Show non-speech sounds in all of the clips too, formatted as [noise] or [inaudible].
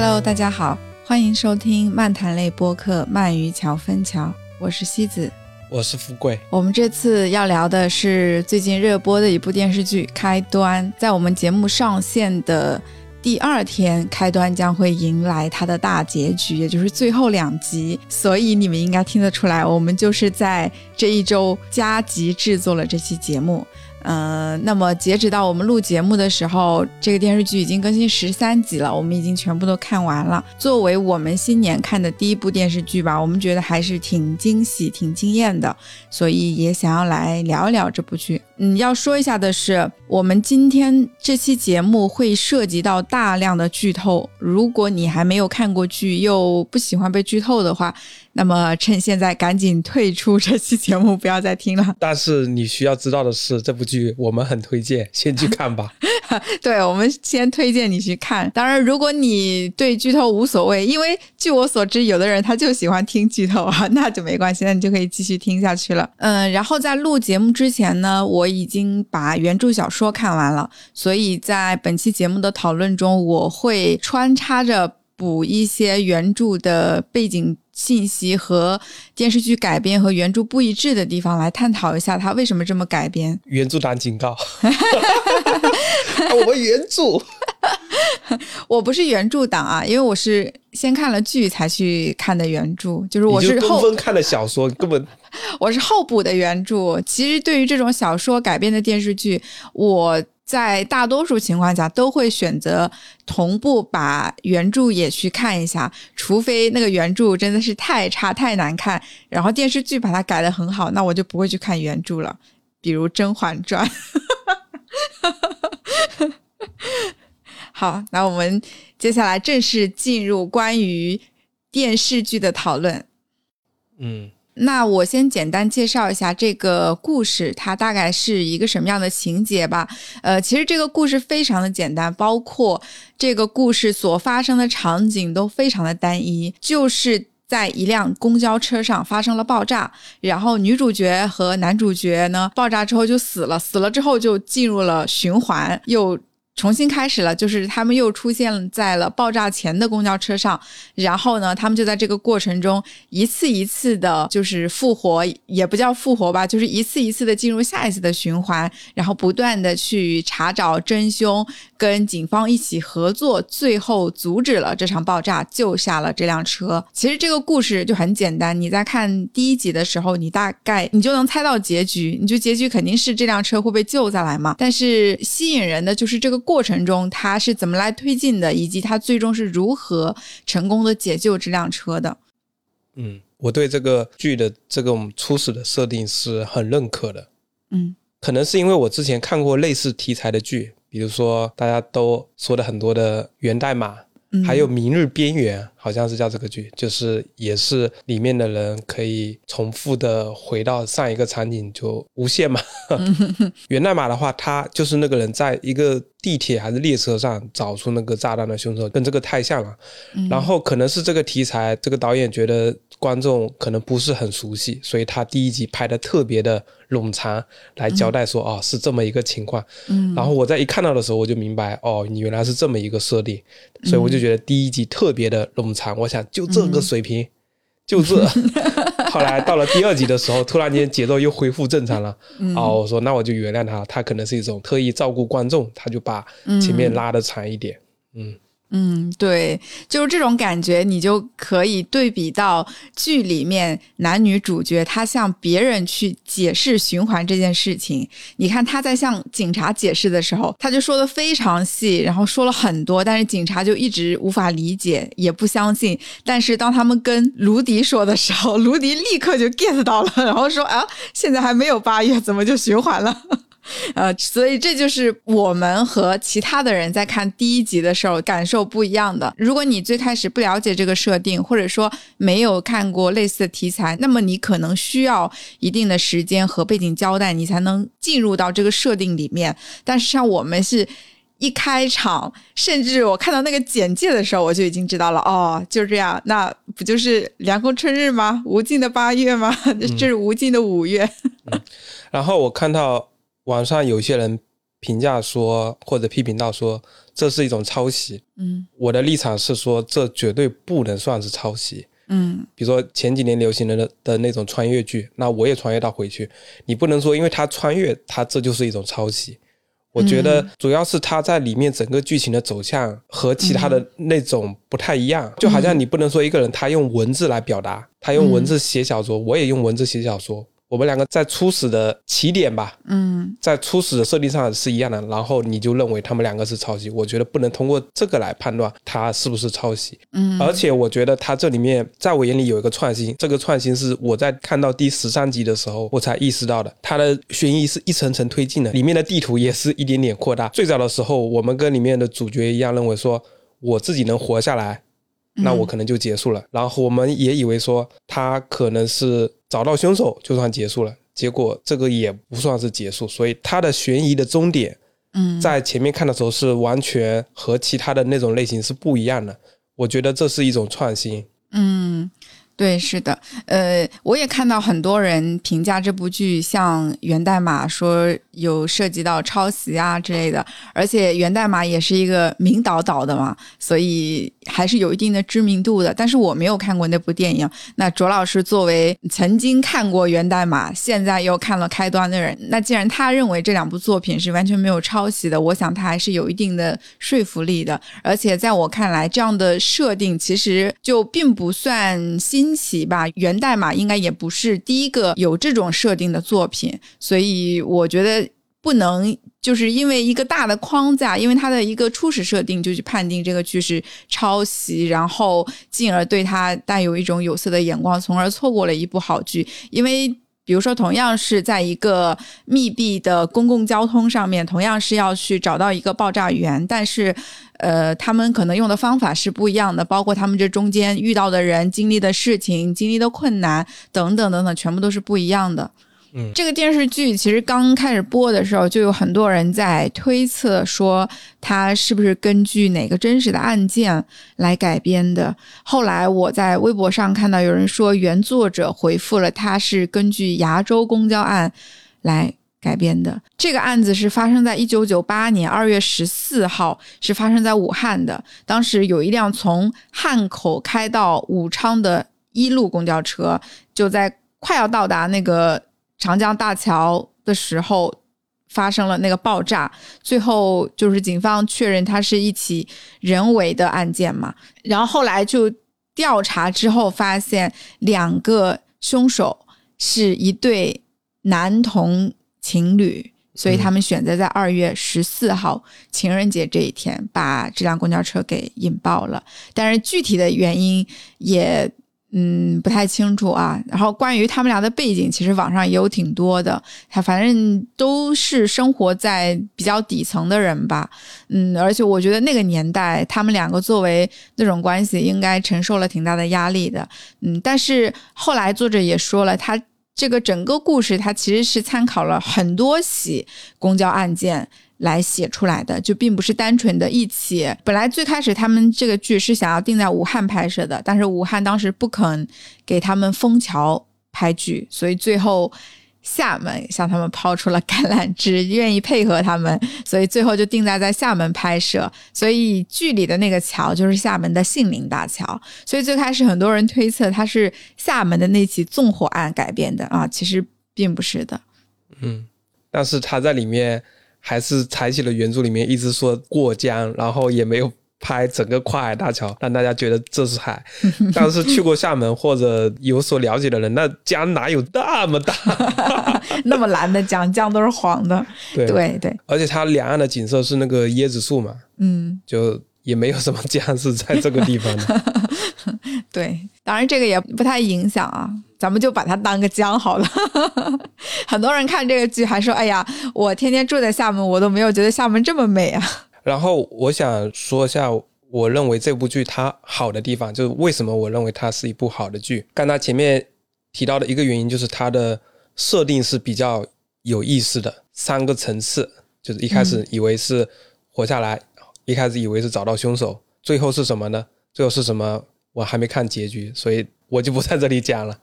Hello，大家好，欢迎收听漫谈类播客《鳗鱼桥分桥》，我是西子。我是富贵。我们这次要聊的是最近热播的一部电视剧《开端》。在我们节目上线的第二天，《开端》将会迎来它的大结局，也就是最后两集。所以你们应该听得出来，我们就是在这一周加急制作了这期节目。呃，那么截止到我们录节目的时候，这个电视剧已经更新十三集了，我们已经全部都看完了。作为我们新年看的第一部电视剧吧，我们觉得还是挺惊喜、挺惊艳的，所以也想要来聊一聊这部剧。嗯，要说一下的是，我们今天这期节目会涉及到大量的剧透，如果你还没有看过剧，又不喜欢被剧透的话。那么趁现在赶紧退出这期节目，不要再听了。[laughs] 但是你需要知道的是，这部剧我们很推荐，先去看吧。[laughs] 对，我们先推荐你去看。当然，如果你对剧透无所谓，因为据我所知，有的人他就喜欢听剧透啊，那就没关系，那你就可以继续听下去了。嗯，然后在录节目之前呢，我已经把原著小说看完了，所以在本期节目的讨论中，我会穿插着补一些原著的背景。信息和电视剧改编和原著不一致的地方，来探讨一下他为什么这么改编。原著党警告，[laughs] 我们原著，我不是原著党啊，因为我是先看了剧才去看的原著，就是我是后分看的小说，根本 [laughs] 我是后补的原著。其实对于这种小说改编的电视剧，我。在大多数情况下，都会选择同步把原著也去看一下，除非那个原著真的是太差、太难看，然后电视剧把它改的很好，那我就不会去看原著了。比如《甄嬛传》。[laughs] 好，那我们接下来正式进入关于电视剧的讨论。嗯。那我先简单介绍一下这个故事，它大概是一个什么样的情节吧。呃，其实这个故事非常的简单，包括这个故事所发生的场景都非常的单一，就是在一辆公交车上发生了爆炸，然后女主角和男主角呢，爆炸之后就死了，死了之后就进入了循环，又。重新开始了，就是他们又出现在了爆炸前的公交车上，然后呢，他们就在这个过程中一次一次的，就是复活，也不叫复活吧，就是一次一次的进入下一次的循环，然后不断的去查找真凶，跟警方一起合作，最后阻止了这场爆炸，救下了这辆车。其实这个故事就很简单，你在看第一集的时候，你大概你就能猜到结局，你就结局肯定是这辆车会被救下来嘛。但是吸引人的就是这个。过程中他是怎么来推进的，以及他最终是如何成功的解救这辆车的？嗯，我对这个剧的这种初始的设定是很认可的。嗯，可能是因为我之前看过类似题材的剧，比如说大家都说的很多的《源代码》。还有《明日边缘》，好像是叫这个剧，就是也是里面的人可以重复的回到上一个场景，就无限嘛。源代码的话，他就是那个人在一个地铁还是列车上找出那个炸弹的凶手，跟这个太像了。然后可能是这个题材，这个导演觉得观众可能不是很熟悉，所以他第一集拍的特别的。冗长来交代说哦是这么一个情况，嗯，然后我在一看到的时候我就明白哦你原来是这么一个设定，所以我就觉得第一集特别的冗长，我想就这个水平，就这。[laughs] 后来到了第二集的时候，突然间节奏又恢复正常了，哦，我说那我就原谅他，他可能是一种特意照顾观众，他就把前面拉的长一点，嗯。嗯，对，就是这种感觉，你就可以对比到剧里面男女主角他向别人去解释循环这件事情。你看他在向警察解释的时候，他就说的非常细，然后说了很多，但是警察就一直无法理解，也不相信。但是当他们跟卢迪说的时候，卢迪立刻就 get 到了，然后说啊，现在还没有八月，怎么就循环了？[laughs] 呃，所以这就是我们和其他的人在看第一集的时候感受不一样的。如果你最开始不了解这个设定，或者说没有看过类似的题材，那么你可能需要一定的时间和背景交代，你才能进入到这个设定里面。但是像我们是一开场，甚至我看到那个简介的时候，我就已经知道了，哦，就是这样，那不就是凉风春日吗？无尽的八月吗？[laughs] 这是无尽的五月。然后我看到。网上有些人评价说，或者批评到说，这是一种抄袭。嗯，我的立场是说，这绝对不能算是抄袭。嗯，比如说前几年流行的的那种穿越剧，那我也穿越到回去，你不能说因为他穿越，他这就是一种抄袭。我觉得主要是他在里面整个剧情的走向和其他的那种不太一样，就好像你不能说一个人他用文字来表达，他用文字写小说，我也用文字写小说。我们两个在初始的起点吧，嗯，在初始的设定上是一样的，然后你就认为他们两个是抄袭，我觉得不能通过这个来判断它是不是抄袭，嗯，而且我觉得它这里面在我眼里有一个创新，这个创新是我在看到第十三集的时候我才意识到的，它的悬疑是一层层推进的，里面的地图也是一点点扩大。最早的时候，我们跟里面的主角一样，认为说我自己能活下来。那我可能就结束了，然后我们也以为说他可能是找到凶手就算结束了，结果这个也不算是结束，所以他的悬疑的终点，嗯，在前面看的时候是完全和其他的那种类型是不一样的，我觉得这是一种创新，嗯。对，是的，呃，我也看到很多人评价这部剧像源代码，说有涉及到抄袭啊之类的，而且源代码也是一个名导导的嘛，所以还是有一定的知名度的。但是我没有看过那部电影。那卓老师作为曾经看过源代码，现在又看了开端的人，那既然他认为这两部作品是完全没有抄袭的，我想他还是有一定的说服力的。而且在我看来，这样的设定其实就并不算新。惊奇吧，源代码应该也不是第一个有这种设定的作品，所以我觉得不能就是因为一个大的框架，因为它的一个初始设定就去判定这个剧是抄袭，然后进而对它带有一种有色的眼光，从而错过了一部好剧。因为比如说，同样是在一个密闭的公共交通上面，同样是要去找到一个爆炸源，但是。呃，他们可能用的方法是不一样的，包括他们这中间遇到的人、经历的事情、经历的困难等等等等，全部都是不一样的。嗯，这个电视剧其实刚开始播的时候，就有很多人在推测说它是不是根据哪个真实的案件来改编的。后来我在微博上看到有人说，原作者回复了，他是根据牙州公交案来。改编的这个案子是发生在一九九八年二月十四号，是发生在武汉的。当时有一辆从汉口开到武昌的一路公交车，就在快要到达那个长江大桥的时候发生了那个爆炸。最后就是警方确认它是一起人为的案件嘛。然后后来就调查之后发现，两个凶手是一对男童。情侣，所以他们选择在二月十四号情人节这一天把这辆公交车给引爆了。但是具体的原因也嗯不太清楚啊。然后关于他们俩的背景，其实网上也有挺多的。他反正都是生活在比较底层的人吧。嗯，而且我觉得那个年代他们两个作为那种关系，应该承受了挺大的压力的。嗯，但是后来作者也说了，他。这个整个故事，它其实是参考了很多起公交案件来写出来的，就并不是单纯的一起。本来最开始他们这个剧是想要定在武汉拍摄的，但是武汉当时不肯给他们封桥拍剧，所以最后。厦门向他们抛出了橄榄枝，愿意配合他们，所以最后就定在在厦门拍摄。所以剧里的那个桥就是厦门的杏林大桥。所以最开始很多人推测它是厦门的那起纵火案改编的啊，其实并不是的。嗯，但是他在里面还是采取了原著里面一直说过江，然后也没有。拍整个跨海大桥，让大家觉得这是海。但是去过厦门或者有所了解的人，那江哪有那么大？[laughs] 那么蓝的江，江都是黄的。对对对，而且它两岸的景色是那个椰子树嘛，嗯，就也没有什么江是在这个地方的。[laughs] 对，当然这个也不太影响啊，咱们就把它当个江好了。[laughs] 很多人看这个剧还说：“哎呀，我天天住在厦门，我都没有觉得厦门这么美啊。”然后我想说一下，我认为这部剧它好的地方，就是为什么我认为它是一部好的剧。刚才前面提到的一个原因，就是它的设定是比较有意思的，三个层次，就是一开始以为是活下来，一开始以为是找到凶手，最后是什么呢？最后是什么？我还没看结局，所以我就不在这里讲了。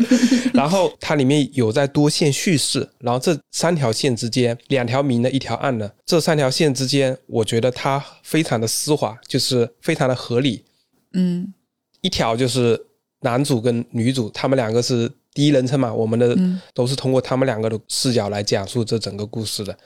[laughs] 然后它里面有在多线叙事，然后这三条线之间，两条明的，一条暗的，这三条线之间，我觉得它非常的丝滑，就是非常的合理。嗯，一条就是男主跟女主，他们两个是第一人称嘛，我们的都是通过他们两个的视角来讲述这整个故事的。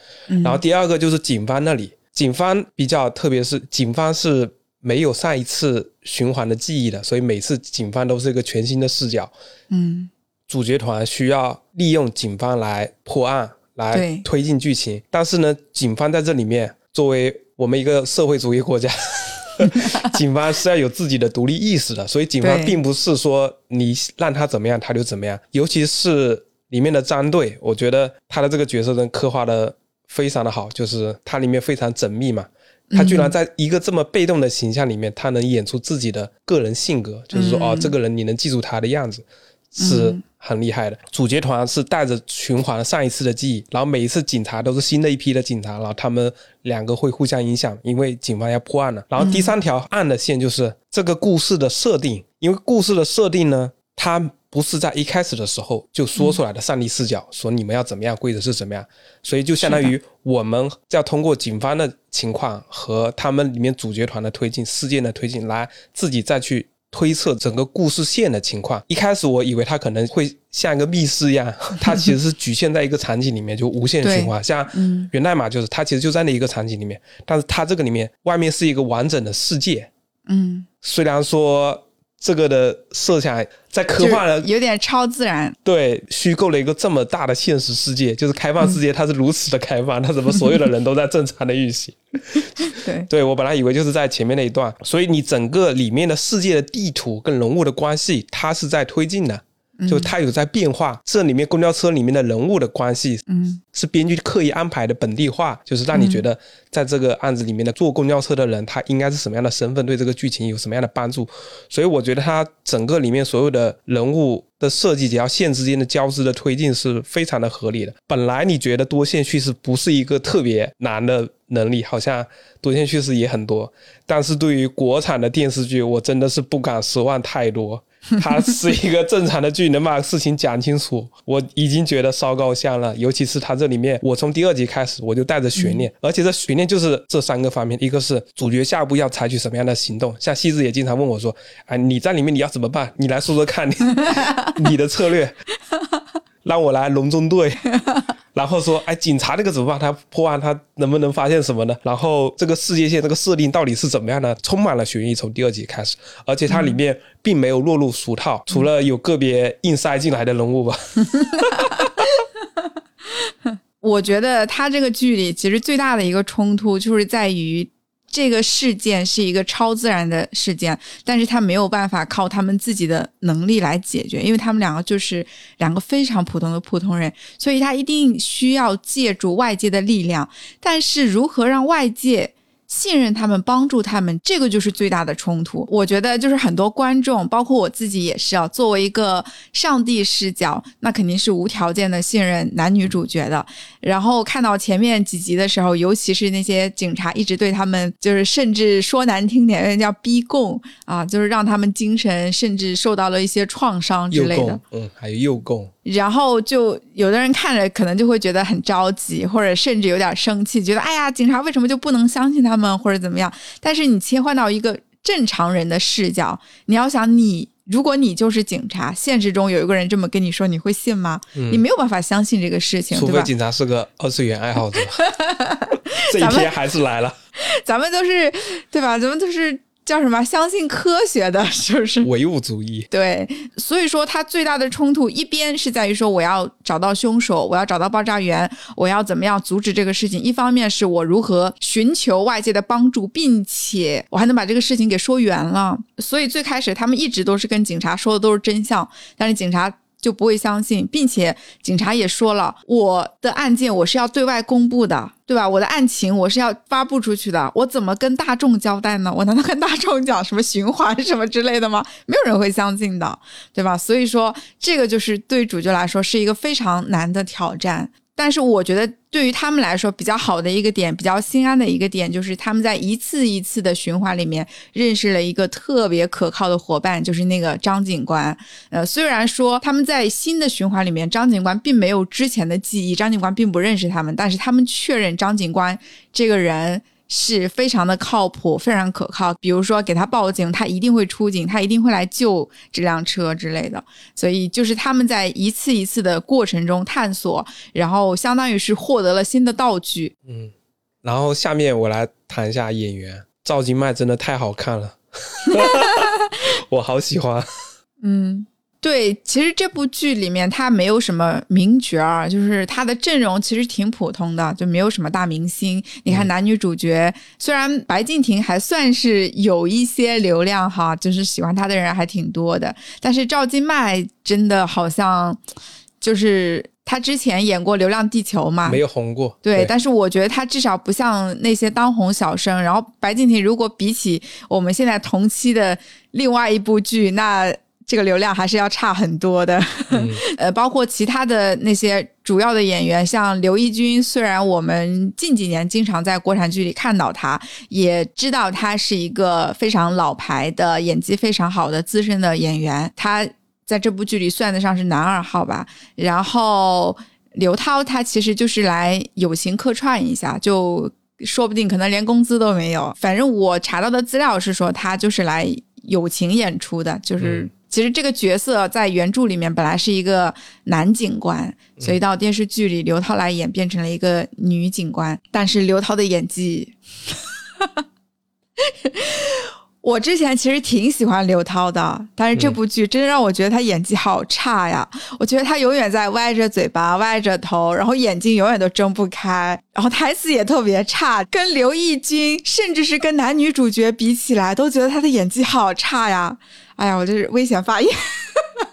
然后第二个就是警方那里，警方比较特别是警方是。没有上一次循环的记忆的，所以每次警方都是一个全新的视角。嗯，主角团需要利用警方来破案，来推进剧情。但是呢，警方在这里面作为我们一个社会主义国家，[laughs] 警方是要有自己的独立意识的。所以警方并不是说你让他怎么样他就怎么样。尤其是里面的张队，我觉得他的这个角色能刻画的非常的好，就是它里面非常缜密嘛。他居然在一个这么被动的形象里面，他能演出自己的个人性格，就是说，哦，这个人你能记住他的样子，是很厉害的。主角团是带着循环上一次的记忆，然后每一次警察都是新的一批的警察，然后他们两个会互相影响，因为警方要破案了。然后第三条暗的线就是这个故事的设定，因为故事的设定呢，它。不是在一开始的时候就说出来的上帝视角，说你们要怎么样，规则是怎么样，所以就相当于我们要通过警方的情况和他们里面主角团的推进、事件的推进，来自己再去推测整个故事线的情况。一开始我以为它可能会像一个密室一样，[laughs] 它其实是局限在一个场景里面，就无限循环。像源代码就是它其实就在那一个场景里面，但是它这个里面外面是一个完整的世界。嗯，虽然说。这个的设想在科幻的，有点超自然。对，虚构了一个这么大的现实世界，就是开放世界，它是如此的开放，它怎么所有的人都在正常的运行？[laughs] 对，对我本来以为就是在前面那一段，所以你整个里面的世界的地图跟人物的关系，它是在推进的。就它有在变化，这里面公交车里面的人物的关系，嗯，是编剧刻意安排的本地化，就是让你觉得在这个案子里面的坐公交车的人，他应该是什么样的身份，对这个剧情有什么样的帮助。所以我觉得它整个里面所有的人物的设计，只要线之间的交织的推进是非常的合理的。本来你觉得多线叙事不是一个特别难的能力，好像多线叙事也很多，但是对于国产的电视剧，我真的是不敢奢望太多。[laughs] 它是一个正常的剧，能把事情讲清楚，[laughs] 我已经觉得烧高香了。尤其是它这里面，我从第二集开始我就带着悬念，而且这悬念就是这三个方面：一个是主角下一步要采取什么样的行动，像西子也经常问我说：“哎，你在里面你要怎么办？你来说说看，你 [laughs] 你的策略，让我来隆中对。[laughs] ”然后说，哎，警察那个怎么办？他破案，他能不能发现什么呢？然后这个世界线这个设定到底是怎么样呢？充满了悬疑，从第二集开始，而且它里面并没有落入俗套，除了有个别硬塞进来的人物吧。[laughs] 我觉得他这个剧里其实最大的一个冲突就是在于。这个事件是一个超自然的事件，但是他没有办法靠他们自己的能力来解决，因为他们两个就是两个非常普通的普通人，所以他一定需要借助外界的力量。但是如何让外界？信任他们，帮助他们，这个就是最大的冲突。我觉得，就是很多观众，包括我自己也是啊。作为一个上帝视角，那肯定是无条件的信任男女主角的。然后看到前面几集的时候，尤其是那些警察一直对他们，就是甚至说难听点，人叫逼供啊，就是让他们精神甚至受到了一些创伤之类的。嗯，还有诱供。然后就有的人看着可能就会觉得很着急，或者甚至有点生气，觉得哎呀，警察为什么就不能相信他们或者怎么样？但是你切换到一个正常人的视角，你要想你，如果你就是警察，现实中有一个人这么跟你说，你会信吗？你没有办法相信这个事情，除非警察是个二次元爱好者。[laughs] 这一天还是来了，咱们都是对吧？咱们都是。叫什么？相信科学的，[laughs] 是不是唯物主义？对，所以说他最大的冲突，一边是在于说我要找到凶手，我要找到爆炸源，我要怎么样阻止这个事情；一方面是我如何寻求外界的帮助，并且我还能把这个事情给说圆了。所以最开始他们一直都是跟警察说的都是真相，但是警察。就不会相信，并且警察也说了，我的案件我是要对外公布的，对吧？我的案情我是要发布出去的，我怎么跟大众交代呢？我难道跟大众讲什么循环什么之类的吗？没有人会相信的，对吧？所以说，这个就是对主角来说是一个非常难的挑战。但是我觉得对于他们来说比较好的一个点，比较心安的一个点，就是他们在一次一次的循环里面认识了一个特别可靠的伙伴，就是那个张警官。呃，虽然说他们在新的循环里面，张警官并没有之前的记忆，张警官并不认识他们，但是他们确认张警官这个人。是非常的靠谱，非常可靠。比如说给他报警，他一定会出警，他一定会来救这辆车之类的。所以就是他们在一次一次的过程中探索，然后相当于是获得了新的道具。嗯，然后下面我来谈一下演员，赵今麦真的太好看了，[laughs] 我好喜欢。嗯。对，其实这部剧里面他没有什么名角儿，就是他的阵容其实挺普通的，就没有什么大明星。你看男女主角，虽然白敬亭还算是有一些流量哈，就是喜欢他的人还挺多的，但是赵今麦真的好像就是他之前演过《流浪地球》嘛，没有红过。对，但是我觉得他至少不像那些当红小生。然后白敬亭如果比起我们现在同期的另外一部剧，那。这个流量还是要差很多的，[laughs] 呃，包括其他的那些主要的演员，像刘奕君，虽然我们近几年经常在国产剧里看到他，也知道他是一个非常老牌的演技非常好的资深的演员，他在这部剧里算得上是男二号吧。然后刘涛他其实就是来友情客串一下，就说不定可能连工资都没有。反正我查到的资料是说他就是来友情演出的，就是。其实这个角色在原著里面本来是一个男警官，所以到电视剧里刘涛来演变成了一个女警官。但是刘涛的演技，我之前其实挺喜欢刘涛的，但是这部剧真的让我觉得她演技好差呀！我觉得她永远在歪着嘴巴、歪着头，然后眼睛永远都睁不开，然后台词也特别差，跟刘奕君甚至是跟男女主角比起来，都觉得她的演技好差呀。哎呀，我这是危险发言，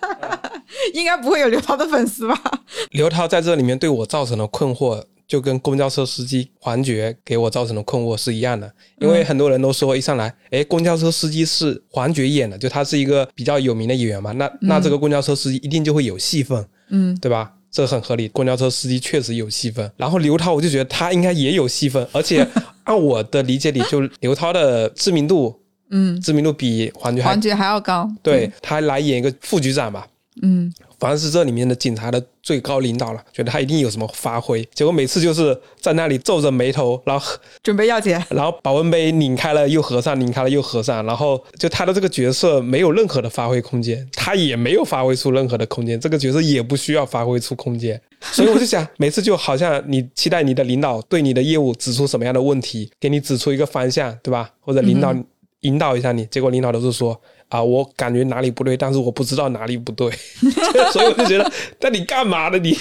[laughs] 应该不会有刘涛的粉丝吧？[laughs] 刘涛在这里面对我造成了困惑，就跟公交车司机黄觉给我造成的困惑是一样的。因为很多人都说一上来，哎，公交车司机是黄觉演的，就他是一个比较有名的演员嘛，那那这个公交车司机一定就会有戏份，嗯，对吧？这很合理，公交车司机确实有戏份。然后刘涛，我就觉得他应该也有戏份，而且 [laughs] 按我的理解里，就刘涛的知名度。嗯，知名度比黄觉黄觉还要高。对他来演一个副局长吧。嗯，反正是这里面的警察的最高领导了，觉得他一定有什么发挥。结果每次就是在那里皱着眉头，然后 [laughs] 准备要钱，然后保温杯拧开了又合上，拧开了又合上，然后就他的这个角色没有任何的发挥空间，他也没有发挥出任何的空间，这个角色也不需要发挥出空间。所以我就想，每次就好像你期待你的领导对你的业务指出什么样的问题，给你指出一个方向，对吧？或者领导。引导一下你，结果领导都是说啊，我感觉哪里不对，但是我不知道哪里不对，[laughs] 所以我就觉得，[laughs] 那你干嘛呢？你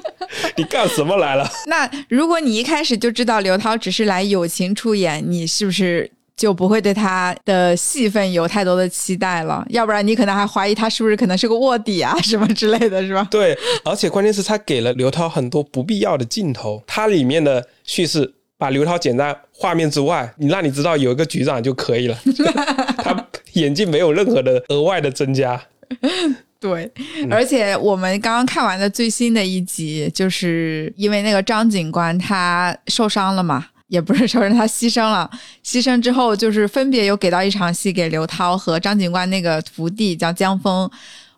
[laughs] 你干什么来了？那如果你一开始就知道刘涛只是来友情出演，你是不是就不会对他的戏份有太多的期待了？要不然你可能还怀疑他是不是可能是个卧底啊什么之类的是吧？对，而且关键是他给了刘涛很多不必要的镜头，它里面的叙事。把刘涛剪在画面之外，你让你知道有一个局长就可以了。他演技没有任何的额外的增加。[laughs] 对，而且我们刚刚看完的最新的一集，就是因为那个张警官他受伤了嘛，也不是受伤，他牺牲了。牺牲之后，就是分别有给到一场戏给刘涛和张警官那个徒弟叫江峰。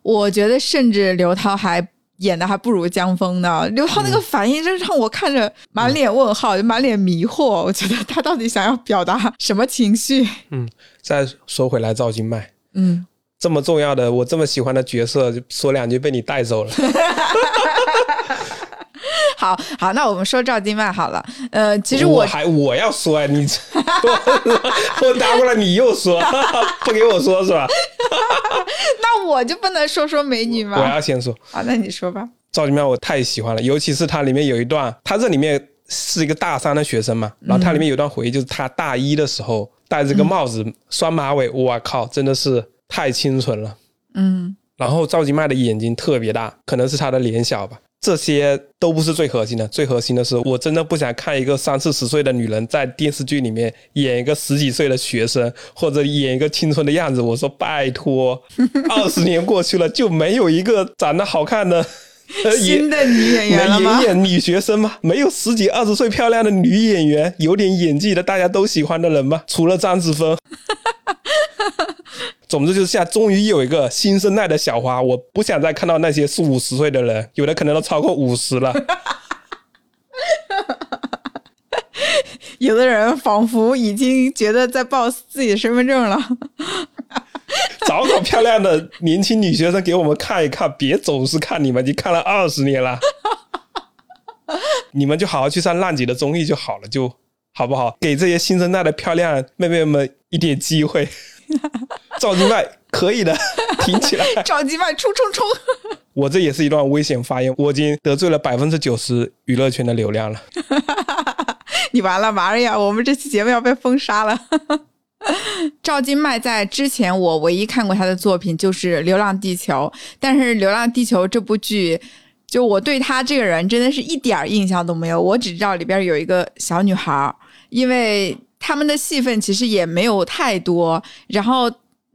我觉得甚至刘涛还。演的还不如江峰呢，刘涛那个反应真是让我看着满脸问号，满脸迷惑。我觉得他到底想要表达什么情绪？嗯，再说回来，赵今麦，嗯，这么重要的，我这么喜欢的角色，说两句被你带走了。[laughs] 好好，那我们说赵今麦好了。呃，其实我还我要说，你我打 [laughs] 过来，你又说不给我说是吧？[laughs] 那我就不能说说美女吗？我要先说。好，那你说吧。赵今麦我太喜欢了，尤其是它里面有一段，它这里面是一个大三的学生嘛，然后它里面有段回忆，就是他大一的时候戴着个帽子、双马尾，我靠，真的是太清纯了。嗯。然后赵今麦的眼睛特别大，可能是她的脸小吧。这些都不是最核心的，最核心的是，我真的不想看一个三四十岁的女人在电视剧里面演一个十几岁的学生，或者演一个青春的样子。我说拜托，[laughs] 二十年过去了，就没有一个长得好看的新的女演员了吗？演演女学生吗？没有十几二十岁漂亮的女演员，有点演技的大家都喜欢的人吗？除了张子枫。[laughs] 总之就是现在终于有一个新生代的小花，我不想再看到那些四五十岁的人，有的可能都超过五十了。[laughs] 有的人仿佛已经觉得在报自己的身份证了。[laughs] 找个漂亮的年轻女学生给我们看一看，别总是看你们，已经看了二十年了。[laughs] 你们就好好去上浪姐的综艺就好了，就好不好？给这些新生代的漂亮妹妹们一点机会。赵金麦可以的，[laughs] 挺起来。赵金麦冲冲冲！[laughs] 我这也是一段危险发言，我已经得罪了百分之九十娱乐圈的流量了。[laughs] 你完了，马上呀！我们这期节目要被封杀了。赵金麦在之前，我唯一看过他的作品就是《流浪地球》，但是《流浪地球》这部剧，就我对他这个人真的是一点印象都没有。我只知道里边有一个小女孩，因为他们的戏份其实也没有太多，然后。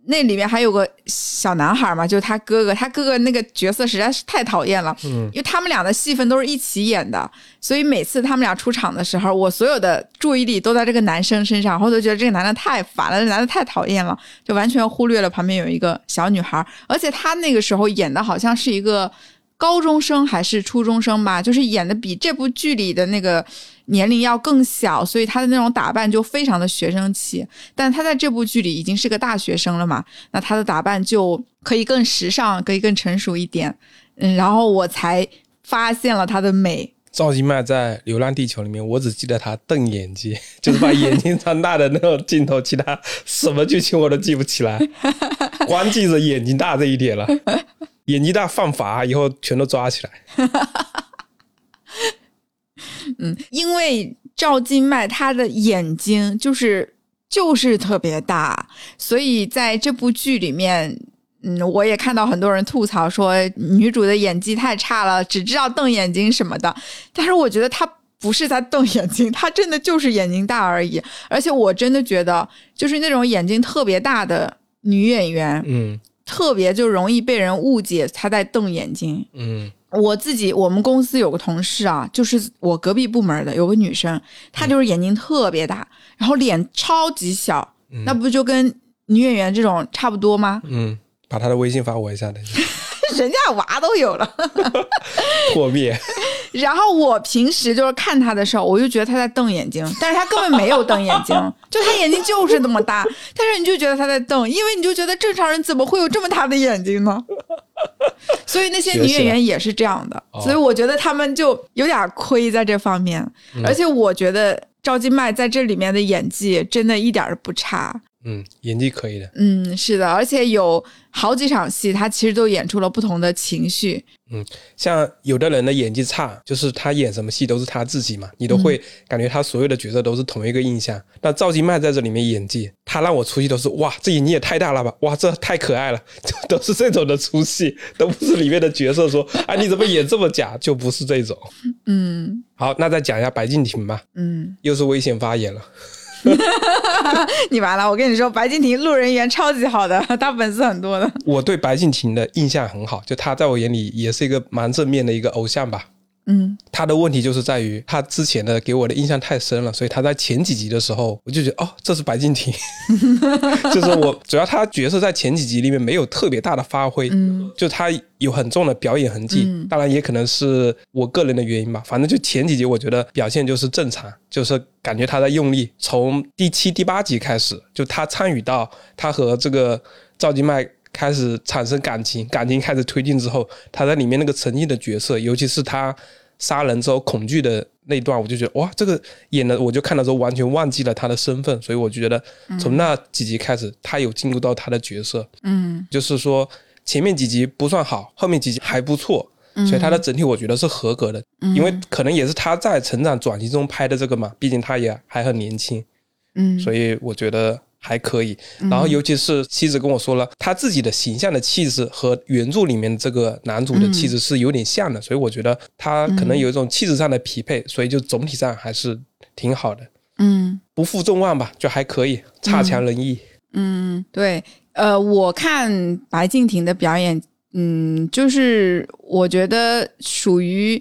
那里面还有个小男孩嘛，就是他哥哥，他哥哥那个角色实在是太讨厌了，嗯，因为他们俩的戏份都是一起演的，所以每次他们俩出场的时候，我所有的注意力都在这个男生身上，然后都觉得这个男的太烦了，这男的太讨厌了，就完全忽略了旁边有一个小女孩，而且他那个时候演的好像是一个高中生还是初中生吧，就是演的比这部剧里的那个。年龄要更小，所以他的那种打扮就非常的学生气。但他在这部剧里已经是个大学生了嘛，那他的打扮就可以更时尚，可以更成熟一点。嗯，然后我才发现了她的美。赵今麦在《流浪地球》里面，我只记得她瞪眼睛，[laughs] 就是把眼睛张大的那种镜头，其他什么剧情我都记不起来，光记着眼睛大这一点了。眼睛大犯法，以后全都抓起来。[laughs] 嗯，因为赵今麦她的眼睛就是就是特别大，所以在这部剧里面，嗯，我也看到很多人吐槽说女主的演技太差了，只知道瞪眼睛什么的。但是我觉得她不是在瞪眼睛，她真的就是眼睛大而已。而且我真的觉得，就是那种眼睛特别大的女演员，嗯，特别就容易被人误解他在瞪眼睛，嗯。我自己，我们公司有个同事啊，就是我隔壁部门的有个女生，她就是眼睛特别大，然后脸超级小，那不就跟女演员这种差不多吗？嗯，把她的微信发我一下，等一下。人家娃都有了，[laughs] 破灭。然后我平时就是看他的时候，我就觉得他在瞪眼睛，但是他根本没有瞪眼睛，就他眼睛就是那么大，但是你就觉得他在瞪，因为你就觉得正常人怎么会有这么大的眼睛呢？[laughs] 所以那些女演员也是这样的，所以我觉得他们就有点亏在这方面。而且我觉得赵今麦在这里面的演技真的一点都不差。嗯，演技可以的。嗯，是的，而且有好几场戏，他其实都演出了不同的情绪。嗯，像有的人的演技差，就是他演什么戏都是他自己嘛，你都会感觉他所有的角色都是同一个印象。那赵今麦在这里面演技，他让我出戏都是哇，这眼睛也太大了吧，哇，这太可爱了，[laughs] 都是这种的出戏，都不是里面的角色说，啊，你怎么演这么假，就不是这种。嗯，好，那再讲一下白敬亭吧。嗯，又是危险发言了。[laughs] 你完了！我跟你说，白敬亭路人缘超级好的，[laughs] 他粉丝很多的。我对白敬亭的印象很好，就他在我眼里也是一个蛮正面的一个偶像吧。嗯，他的问题就是在于他之前的给我的印象太深了，所以他在前几集的时候，我就觉得哦，这是白敬亭，[laughs] 就是我主要他角色在前几集里面没有特别大的发挥，嗯，就他有很重的表演痕迹，当然也可能是我个人的原因吧，反正就前几集我觉得表现就是正常，就是感觉他在用力。从第七、第八集开始，就他参与到他和这个赵今麦开始产生感情，感情开始推进之后，他在里面那个沉浸的角色，尤其是他。杀人之后恐惧的那段，我就觉得哇，这个演的我就看的时候完全忘记了他的身份，所以我就觉得从那几集开始，他有进入到他的角色，嗯，就是说前面几集不算好，后面几集还不错，所以他的整体我觉得是合格的，因为可能也是他在成长转型中拍的这个嘛，毕竟他也还很年轻，嗯，所以我觉得。还可以，然后尤其是妻子跟我说了，他自己的形象的气质和原著里面这个男主的气质是有点像的，所以我觉得他可能有一种气质上的匹配，所以就总体上还是挺好的。嗯，不负众望吧，就还可以，差强人意。嗯，对，呃，我看白敬亭的表演嗯，就是我觉得属于。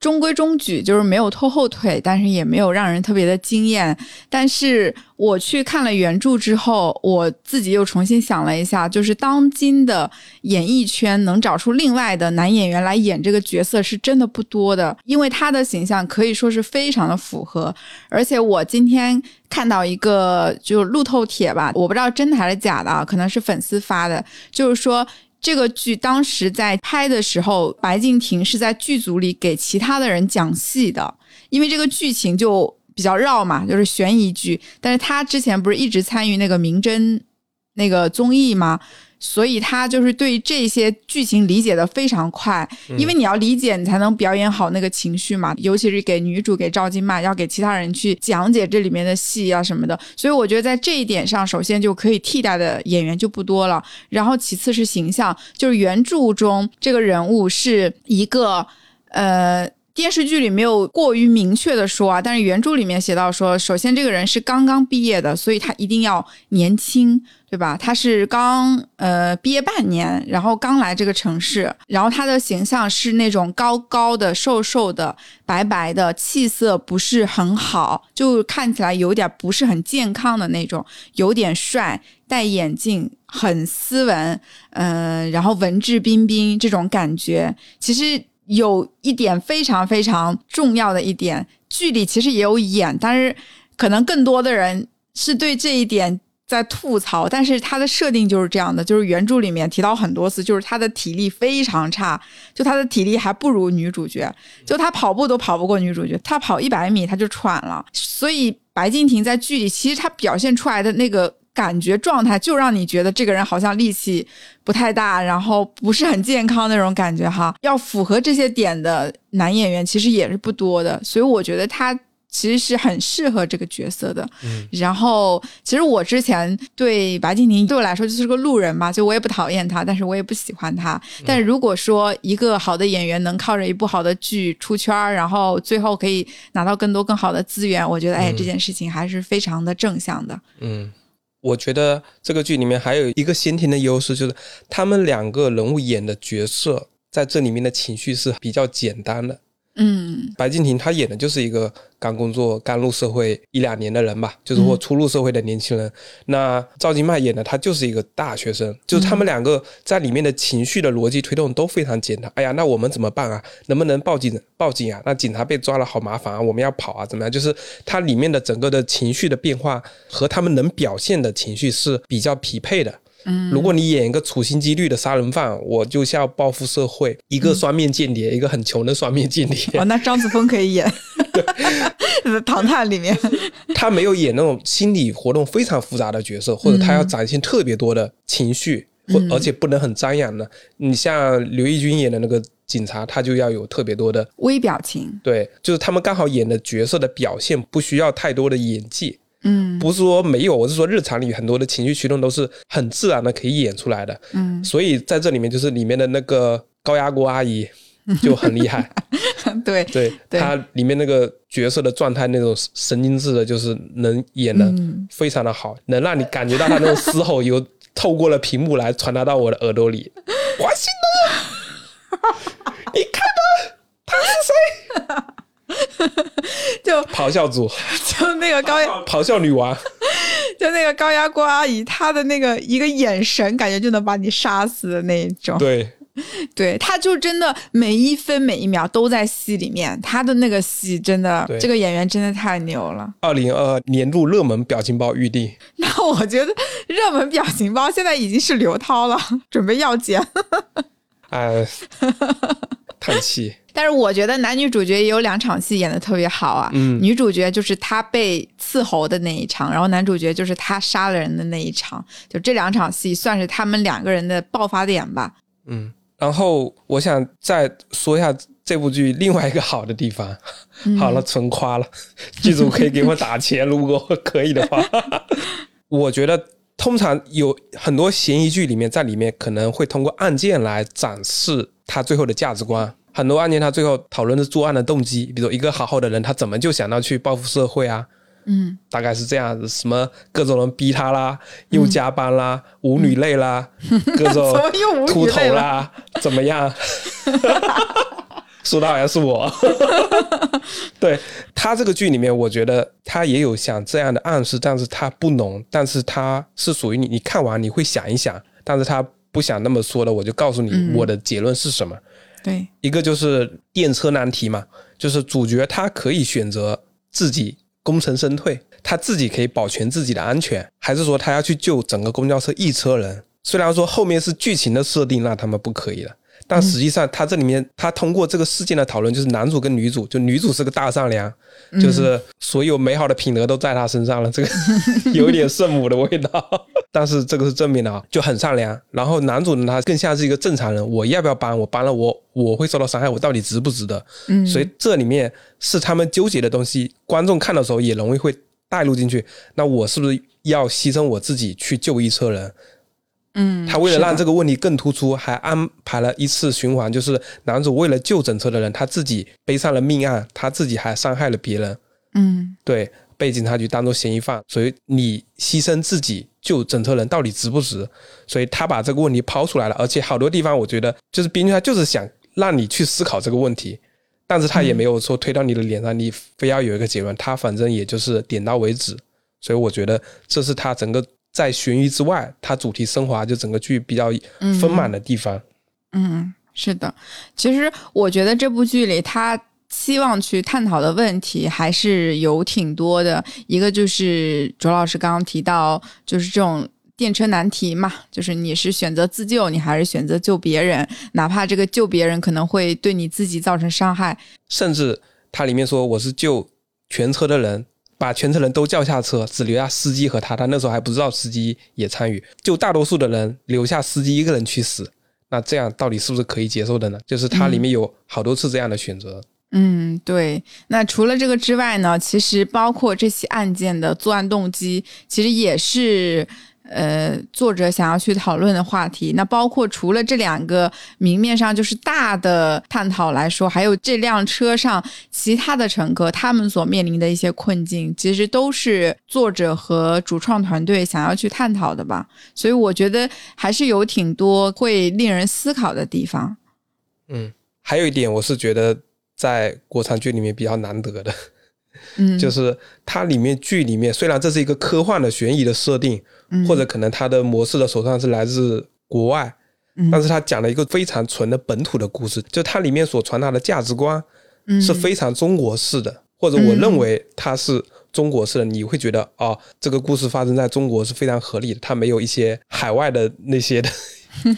中规中矩，就是没有拖后腿，但是也没有让人特别的惊艳。但是我去看了原著之后，我自己又重新想了一下，就是当今的演艺圈能找出另外的男演员来演这个角色是真的不多的，因为他的形象可以说是非常的符合。而且我今天看到一个就路透帖吧，我不知道真的还是假的，可能是粉丝发的，就是说。这个剧当时在拍的时候，白敬亭是在剧组里给其他的人讲戏的，因为这个剧情就比较绕嘛，就是悬疑剧。但是他之前不是一直参与那个名侦那个综艺吗？所以他就是对这些剧情理解的非常快，因为你要理解，你才能表演好那个情绪嘛。尤其是给女主给赵今麦，要给其他人去讲解这里面的戏啊什么的。所以我觉得在这一点上，首先就可以替代的演员就不多了。然后其次是形象，就是原著中这个人物是一个呃。电视剧里没有过于明确的说啊，但是原著里面写到说，首先这个人是刚刚毕业的，所以他一定要年轻，对吧？他是刚呃毕业半年，然后刚来这个城市，然后他的形象是那种高高的、瘦瘦的、白白的，气色不是很好，就看起来有点不是很健康的那种，有点帅，戴眼镜，很斯文，嗯，然后文质彬彬这种感觉，其实。有一点非常非常重要的一点，剧里其实也有演，但是可能更多的人是对这一点在吐槽。但是他的设定就是这样的，就是原著里面提到很多次，就是他的体力非常差，就他的体力还不如女主角，就他跑步都跑不过女主角，他跑一百米他就喘了。所以白敬亭在剧里其实他表现出来的那个。感觉状态就让你觉得这个人好像力气不太大，然后不是很健康那种感觉哈。[laughs] 要符合这些点的男演员其实也是不多的，所以我觉得他其实是很适合这个角色的。嗯，然后其实我之前对白敬亭对我来说就是个路人嘛，就我也不讨厌他，但是我也不喜欢他。但如果说一个好的演员能靠着一部好的剧出圈儿，然后最后可以拿到更多更好的资源，我觉得哎，这件事情还是非常的正向的。嗯。我觉得这个剧里面还有一个先天的优势，就是他们两个人物演的角色在这里面的情绪是比较简单的。嗯，白敬亭他演的就是一个刚工作、刚入社会一两年的人吧，就是或初入社会的年轻人。那赵今麦演的他就是一个大学生，就是他们两个在里面的情绪的逻辑推动都非常简单。哎呀，那我们怎么办啊？能不能报警？报警啊？那警察被抓了，好麻烦啊！我们要跑啊？怎么样？就是他里面的整个的情绪的变化和他们能表现的情绪是比较匹配的。嗯，如果你演一个处心积虑的杀人犯，我就是要报复社会，一个双面间谍，一个很穷的双面间谍。哦，那张子枫可以演，[laughs]《唐探》里面，他没有演那种心理活动非常复杂的角色，或者他要展现特别多的情绪，或而且不能很张扬的。你像刘奕君演的那个警察，他就要有特别多的微表情。对，就是他们刚好演的角色的表现不需要太多的演技。嗯，不是说没有，我是说日常里很多的情绪驱动都是很自然的可以演出来的。嗯，所以在这里面就是里面的那个高压锅阿姨 [laughs] 就很厉害。对对，她里面那个角色的状态那种神经质的，就是能演的非常的好，能让你感觉到她那种嘶吼有透过了屏幕来传达到我的耳朵里。[laughs] 我信了，[laughs] 你看吧，他是谁？[laughs] 就咆哮组，[laughs] 就那个高咆哮女王，[laughs] 就那个高压锅阿姨，她的那个一个眼神，感觉就能把你杀死的那一种。对，对，她就真的每一分每一秒都在戏里面，她的那个戏真的，这个演员真的太牛了。二零二二年度热门表情包预定，那我觉得热门表情包现在已经是刘涛了，准备要剪。哎，叹气。[laughs] 但是我觉得男女主角也有两场戏演的特别好啊。嗯，女主角就是她被伺候的那一场，然后男主角就是他杀了人的那一场，就这两场戏算是他们两个人的爆发点吧。嗯，然后我想再说一下这部剧另外一个好的地方。好了，纯夸了，剧组可以给我打钱，如果可以的话。[laughs] 我觉得通常有很多嫌疑剧里面，在里面可能会通过案件来展示他最后的价值观。很多案件，他最后讨论的作案的动机，比如一个好好的人，他怎么就想到去报复社会啊？嗯，大概是这样子，什么各种人逼他啦，又加班啦，舞女泪啦，各种 [laughs] 秃头啦，怎么样？[laughs] 说的好像是我。[laughs] 对他这个剧里面，我觉得他也有想这样的暗示，但是他不浓，但是他是属于你，你看完你会想一想，但是他不想那么说的，我就告诉你我的结论是什么。对，一个就是电车难题嘛，就是主角他可以选择自己功成身退，他自己可以保全自己的安全，还是说他要去救整个公交车一车人？虽然说后面是剧情的设定让他们不可以了。但实际上，他这里面他通过这个事件的讨论，就是男主跟女主，就女主是个大善良，就是所有美好的品德都在她身上了，这个 [laughs] 有一点圣母的味道。[laughs] 但是这个是正面的啊，就很善良。然后男主呢，他更像是一个正常人，我要不要帮？我帮了我，我会受到伤害，我到底值不值得？嗯，所以这里面是他们纠结的东西，观众看的时候也容易会带入进去。那我是不是要牺牲我自己去救一车人？嗯，他为了让这个问题更突出，还安排了一次循环，就是男主为了救整车的人，他自己背上了命案，他自己还伤害了别人。嗯，对，被警察局当做嫌疑犯，所以你牺牲自己救整车人到底值不值？所以他把这个问题抛出来了，而且好多地方我觉得就是编剧他就是想让你去思考这个问题，但是他也没有说推到你的脸上，你非要有一个结论，他反正也就是点到为止。所以我觉得这是他整个。在悬疑之外，它主题升华，就整个剧比较丰满的地方。嗯，是的。其实我觉得这部剧里，他希望去探讨的问题还是有挺多的。一个就是卓老师刚刚提到，就是这种电车难题嘛，就是你是选择自救，你还是选择救别人？哪怕这个救别人可能会对你自己造成伤害，甚至它里面说我是救全车的人。把全车人都叫下车，只留下司机和他。他那时候还不知道司机也参与，就大多数的人留下司机一个人去死。那这样到底是不是可以接受的呢？就是它里面有好多次这样的选择。嗯，对。那除了这个之外呢？其实包括这起案件的作案动机，其实也是。呃，作者想要去讨论的话题，那包括除了这两个明面上就是大的探讨来说，还有这辆车上其他的乘客他们所面临的一些困境，其实都是作者和主创团队想要去探讨的吧。所以我觉得还是有挺多会令人思考的地方。嗯，还有一点，我是觉得在国产剧里面比较难得的。嗯，就是它里面剧里面，虽然这是一个科幻的悬疑的设定，或者可能它的模式的手段是来自国外，但是它讲了一个非常纯的本土的故事，就它里面所传达的价值观是非常中国式的，或者我认为它是中国式的，你会觉得哦，这个故事发生在中国是非常合理的，它没有一些海外的那些的。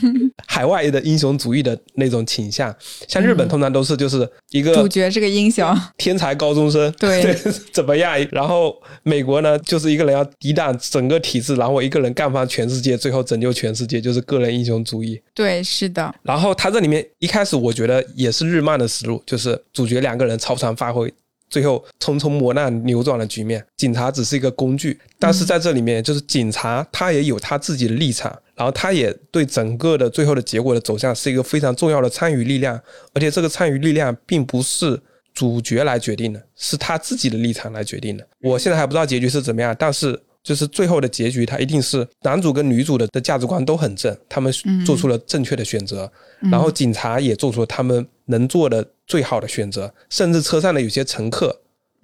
[laughs] 海外的英雄主义的那种倾向，像日本通常都是就是一个主角是个英雄，天才高中生，对 [laughs] 怎么样？然后美国呢，就是一个人要抵挡整个体制，然后一个人干翻全世界，最后拯救全世界，就是个人英雄主义。对，是的。然后他这里面一开始我觉得也是日漫的思路，就是主角两个人超常发挥。最后，匆匆磨难扭转了局面。警察只是一个工具，但是在这里面，就是警察他也有他自己的立场，然后他也对整个的最后的结果的走向是一个非常重要的参与力量。而且这个参与力量并不是主角来决定的，是他自己的立场来决定的。我现在还不知道结局是怎么样，但是就是最后的结局，他一定是男主跟女主的的价值观都很正，他们做出了正确的选择，然后警察也做出了他们能做的。最好的选择，甚至车上的有些乘客，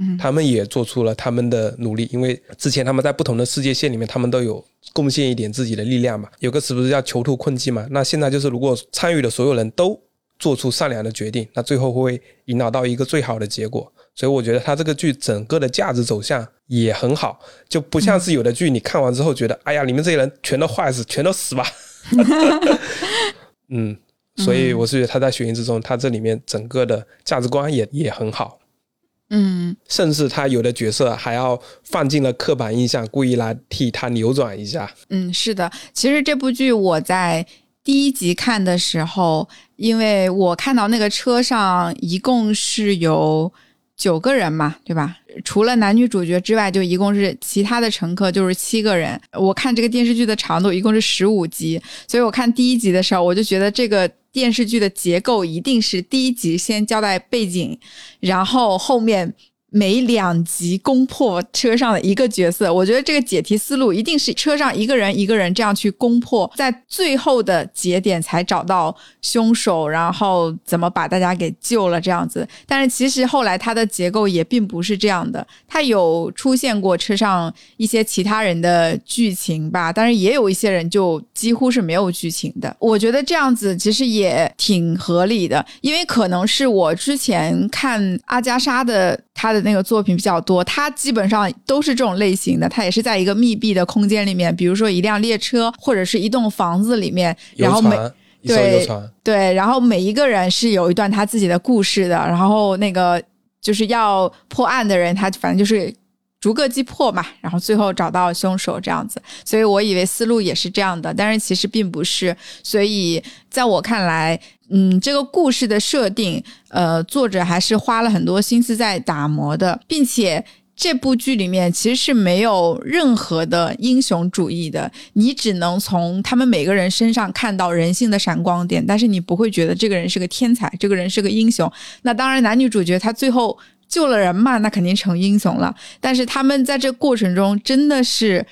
嗯，他们也做出了他们的努力，因为之前他们在不同的世界线里面，他们都有贡献一点自己的力量嘛。有个词不是叫囚徒困境嘛？那现在就是，如果参与的所有人都做出善良的决定，那最后会引导到一个最好的结果。所以我觉得他这个剧整个的价值走向也很好，就不像是有的剧你看完之后觉得，哎呀，里面这些人全都坏死，全都死吧。[laughs] 嗯。所以我是觉得他在悬疑之中，他这里面整个的价值观也也很好，嗯，甚至他有的角色还要放进了刻板印象，故意来替他扭转一下。嗯，是的，其实这部剧我在第一集看的时候，因为我看到那个车上一共是有九个人嘛，对吧？除了男女主角之外，就一共是其他的乘客就是七个人。我看这个电视剧的长度一共是十五集，所以我看第一集的时候，我就觉得这个。电视剧的结构一定是第一集先交代背景，然后后面每两集攻破车上的一个角色，我觉得这个解题思路一定是车上一个人一个人这样去攻破，在最后的节点才找到凶手，然后怎么把大家给救了这样子。但是其实后来它的结构也并不是这样的，它有出现过车上一些其他人的剧情吧，但是也有一些人就几乎是没有剧情的。我觉得这样子其实也挺合理的，因为可能是我之前看阿加莎的他的。那个作品比较多，他基本上都是这种类型的。他也是在一个密闭的空间里面，比如说一辆列车或者是一栋房子里面，然后每对对，然后每一个人是有一段他自己的故事的。然后那个就是要破案的人，他反正就是逐个击破嘛，然后最后找到凶手这样子。所以我以为思路也是这样的，但是其实并不是。所以在我看来。嗯，这个故事的设定，呃，作者还是花了很多心思在打磨的，并且这部剧里面其实是没有任何的英雄主义的，你只能从他们每个人身上看到人性的闪光点，但是你不会觉得这个人是个天才，这个人是个英雄。那当然，男女主角他最后救了人嘛，那肯定成英雄了。但是他们在这过程中真的是。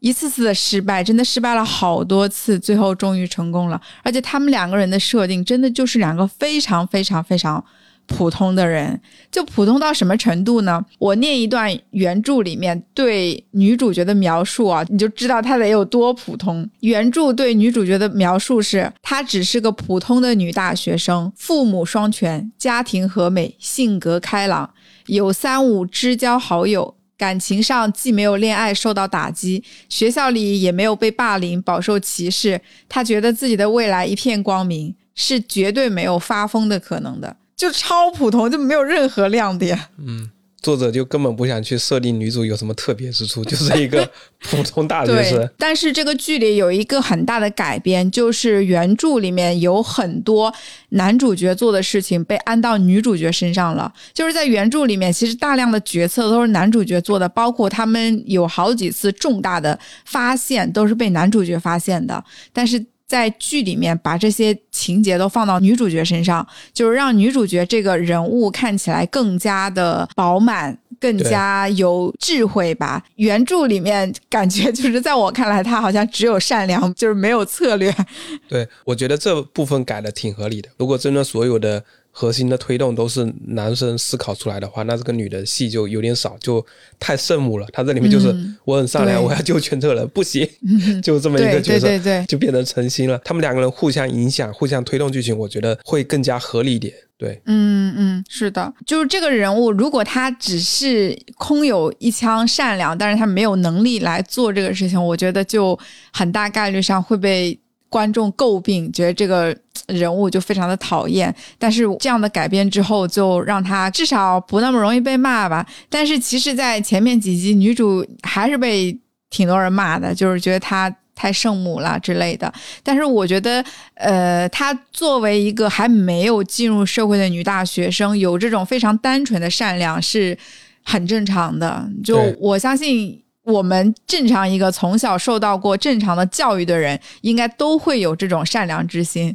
一次次的失败，真的失败了好多次，最后终于成功了。而且他们两个人的设定，真的就是两个非常非常非常普通的人，就普通到什么程度呢？我念一段原著里面对女主角的描述啊，你就知道她得有多普通。原著对女主角的描述是：她只是个普通的女大学生，父母双全，家庭和美，性格开朗，有三五知交好友。感情上既没有恋爱受到打击，学校里也没有被霸凌饱受歧视，他觉得自己的未来一片光明，是绝对没有发疯的可能的，就超普通，就没有任何亮点。嗯。作者就根本不想去设定女主有什么特别之处，[laughs] 就是一个普通大学生。但是这个剧里有一个很大的改编，就是原著里面有很多男主角做的事情被安到女主角身上了。就是在原著里面，其实大量的决策都是男主角做的，包括他们有好几次重大的发现都是被男主角发现的。但是在剧里面把这些情节都放到女主角身上，就是让女主角这个人物看起来更加的饱满，更加有智慧吧。原著里面感觉就是在我看来，她好像只有善良，就是没有策略。[laughs] 对，我觉得这部分改的挺合理的。如果真的所有的。核心的推动都是男生思考出来的话，那这个女的戏就有点少，就太圣母了。她这里面就是我很善良，我要救全车人，不行，[laughs] 就这么一个角色，对对对就变成诚心了。他们两个人互相影响，互相推动剧情，我觉得会更加合理一点。对，嗯嗯，是的，就是这个人物，如果他只是空有一腔善良，但是他没有能力来做这个事情，我觉得就很大概率上会被观众诟病，觉得这个。人物就非常的讨厌，但是这样的改编之后，就让他至少不那么容易被骂吧。但是其实，在前面几集，女主还是被挺多人骂的，就是觉得她太圣母了之类的。但是我觉得，呃，她作为一个还没有进入社会的女大学生，有这种非常单纯的善良是很正常的。就我相信。我们正常一个从小受到过正常的教育的人，应该都会有这种善良之心。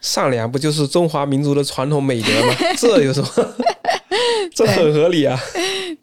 善良不就是中华民族的传统美德吗？[laughs] 这有什么？[laughs] 这很合理啊。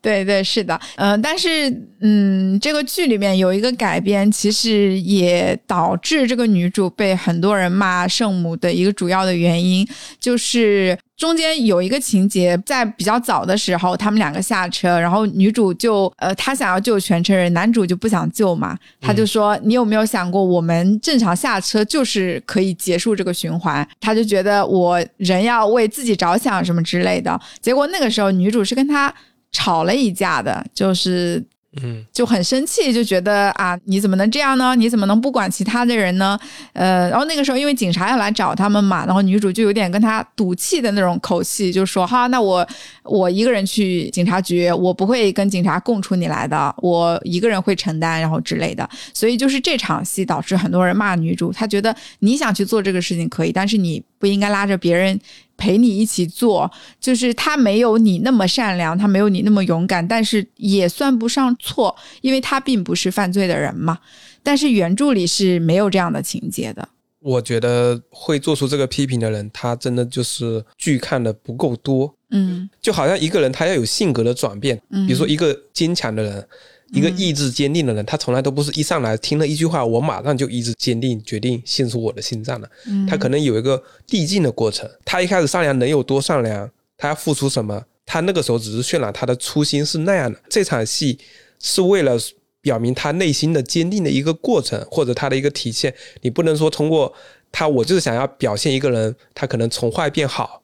对对是的，嗯，但是嗯，这个剧里面有一个改编，其实也导致这个女主被很多人骂圣母的一个主要的原因，就是中间有一个情节，在比较早的时候，他们两个下车，然后女主就呃，她想要救全车人，男主就不想救嘛，他就说你有没有想过，我们正常下车就是可以结束这个循环，他就觉得我人要为自己着想什么之类的，结果那个时候女主是跟他。吵了一架的，就是。嗯，就很生气，就觉得啊，你怎么能这样呢？你怎么能不管其他的人呢？呃，然后那个时候因为警察要来找他们嘛，然后女主就有点跟他赌气的那种口气，就说哈，那我我一个人去警察局，我不会跟警察供出你来的，我一个人会承担，然后之类的。所以就是这场戏导致很多人骂女主，她觉得你想去做这个事情可以，但是你不应该拉着别人。陪你一起做，就是他没有你那么善良，他没有你那么勇敢，但是也算不上错，因为他并不是犯罪的人嘛。但是原著里是没有这样的情节的。我觉得会做出这个批评的人，他真的就是剧看的不够多。嗯，就好像一个人他要有性格的转变，比如说一个坚强的人，一个意志坚定的人，他从来都不是一上来听了一句话，我马上就意志坚定，决定献出我的心脏的。他可能有一个递进的过程。他一开始善良能有多善良？他要付出什么？他那个时候只是渲染他的初心是那样的。这场戏是为了表明他内心的坚定的一个过程，或者他的一个体现。你不能说通过他，我就是想要表现一个人，他可能从坏变好。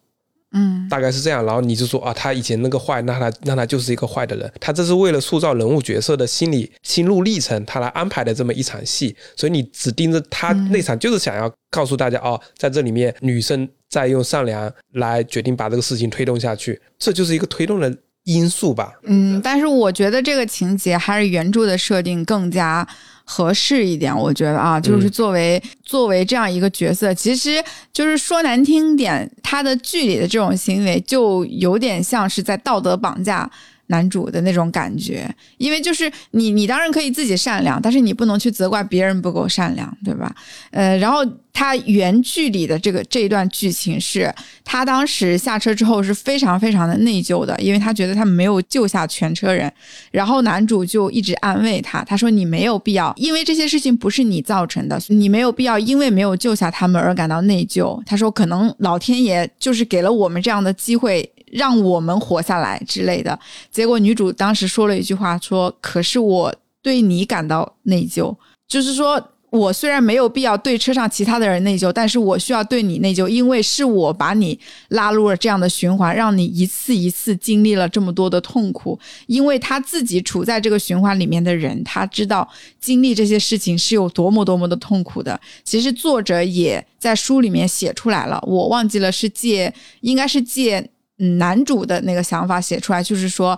嗯，大概是这样，然后你就说啊，他以前那个坏，那他那他就是一个坏的人，他这是为了塑造人物角色的心理心路历程，他来安排的这么一场戏，所以你只盯着他那场，就是想要告诉大家哦，在这里面女生在用善良来决定把这个事情推动下去，这就是一个推动的因素吧。嗯，但是我觉得这个情节还是原著的设定更加。合适一点，我觉得啊，就是作为作为这样一个角色，其实就是说难听点，他的剧里的这种行为就有点像是在道德绑架。男主的那种感觉，因为就是你，你当然可以自己善良，但是你不能去责怪别人不够善良，对吧？呃，然后他原剧里的这个这一段剧情是，他当时下车之后是非常非常的内疚的，因为他觉得他没有救下全车人，然后男主就一直安慰他，他说你没有必要，因为这些事情不是你造成的，你没有必要因为没有救下他们而感到内疚。他说可能老天爷就是给了我们这样的机会。让我们活下来之类的结果，女主当时说了一句话，说：“可是我对你感到内疚，就是说我虽然没有必要对车上其他的人内疚，但是我需要对你内疚，因为是我把你拉入了这样的循环，让你一次一次经历了这么多的痛苦。因为他自己处在这个循环里面的人，他知道经历这些事情是有多么多么的痛苦的。其实作者也在书里面写出来了，我忘记了是借，应该是借。”嗯，男主的那个想法写出来，就是说，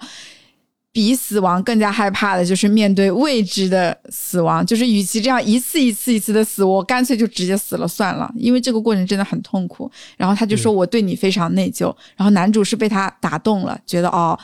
比死亡更加害怕的，就是面对未知的死亡。就是与其这样一次一次一次的死，我干脆就直接死了算了，因为这个过程真的很痛苦。然后他就说我对你非常内疚。然后男主是被他打动了，觉得哦，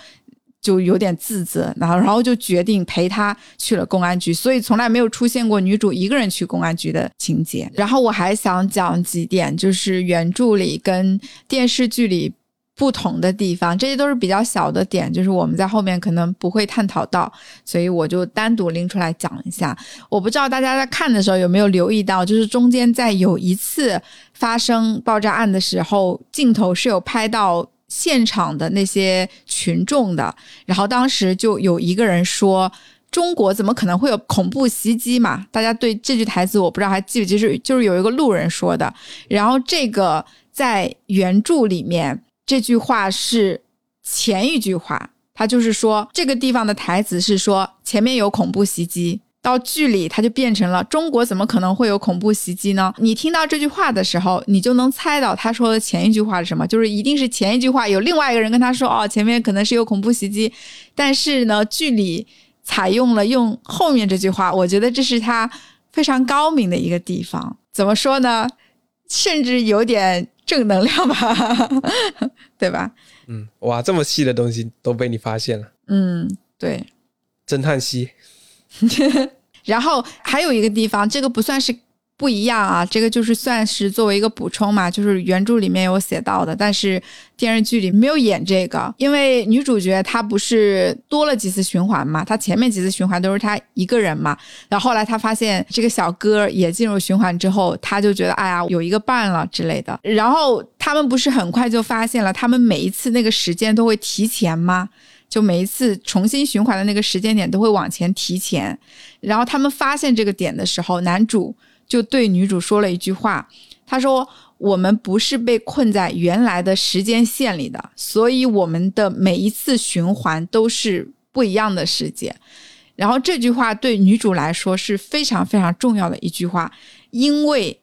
就有点自责，然后然后就决定陪他去了公安局。所以从来没有出现过女主一个人去公安局的情节。然后我还想讲几点，就是原著里跟电视剧里。不同的地方，这些都是比较小的点，就是我们在后面可能不会探讨到，所以我就单独拎出来讲一下。我不知道大家在看的时候有没有留意到，就是中间在有一次发生爆炸案的时候，镜头是有拍到现场的那些群众的，然后当时就有一个人说：“中国怎么可能会有恐怖袭击嘛？”大家对这句台词我不知道还记不记是就是有一个路人说的，然后这个在原著里面。这句话是前一句话，他就是说这个地方的台词是说前面有恐怖袭击，到剧里他就变成了中国怎么可能会有恐怖袭击呢？你听到这句话的时候，你就能猜到他说的前一句话是什么，就是一定是前一句话有另外一个人跟他说哦，前面可能是有恐怖袭击，但是呢，剧里采用了用后面这句话，我觉得这是他非常高明的一个地方。怎么说呢？甚至有点。正能量吧，[laughs] 对吧？嗯，哇，这么细的东西都被你发现了。嗯，对，侦探系。[laughs] 然后还有一个地方，这个不算是。不一样啊，这个就是算是作为一个补充嘛，就是原著里面有写到的，但是电视剧里没有演这个，因为女主角她不是多了几次循环嘛，她前面几次循环都是她一个人嘛，然后后来她发现这个小哥也进入循环之后，她就觉得哎呀有一个伴了之类的，然后他们不是很快就发现了，他们每一次那个时间都会提前吗？就每一次重新循环的那个时间点都会往前提前，然后他们发现这个点的时候，男主。就对女主说了一句话，他说：“我们不是被困在原来的时间线里的，所以我们的每一次循环都是不一样的世界。”然后这句话对女主来说是非常非常重要的一句话，因为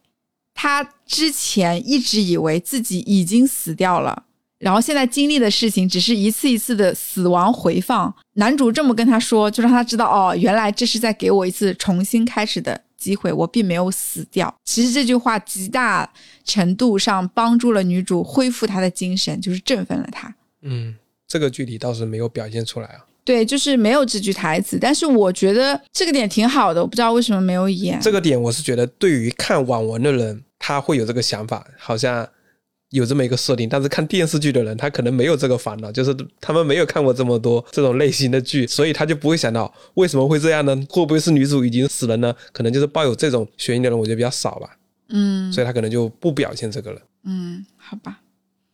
她之前一直以为自己已经死掉了，然后现在经历的事情只是一次一次的死亡回放。男主这么跟她说，就让她知道哦，原来这是在给我一次重新开始的。机会，我并没有死掉。其实这句话极大程度上帮助了女主恢复她的精神，就是振奋了她。嗯，这个具体倒是没有表现出来啊。对，就是没有这句台词，但是我觉得这个点挺好的。我不知道为什么没有演这个点，我是觉得对于看网文的人，他会有这个想法，好像有这么一个设定，但是看电视剧的人，他可能没有这个烦恼，就是他们没有看过这么多这种类型的剧，所以他就不会想到为什么会这样呢？会不会是女主已经死了呢？可能就是抱有这种悬疑的人，我觉得比较少吧。嗯，所以他可能就不表现这个了。嗯，好吧。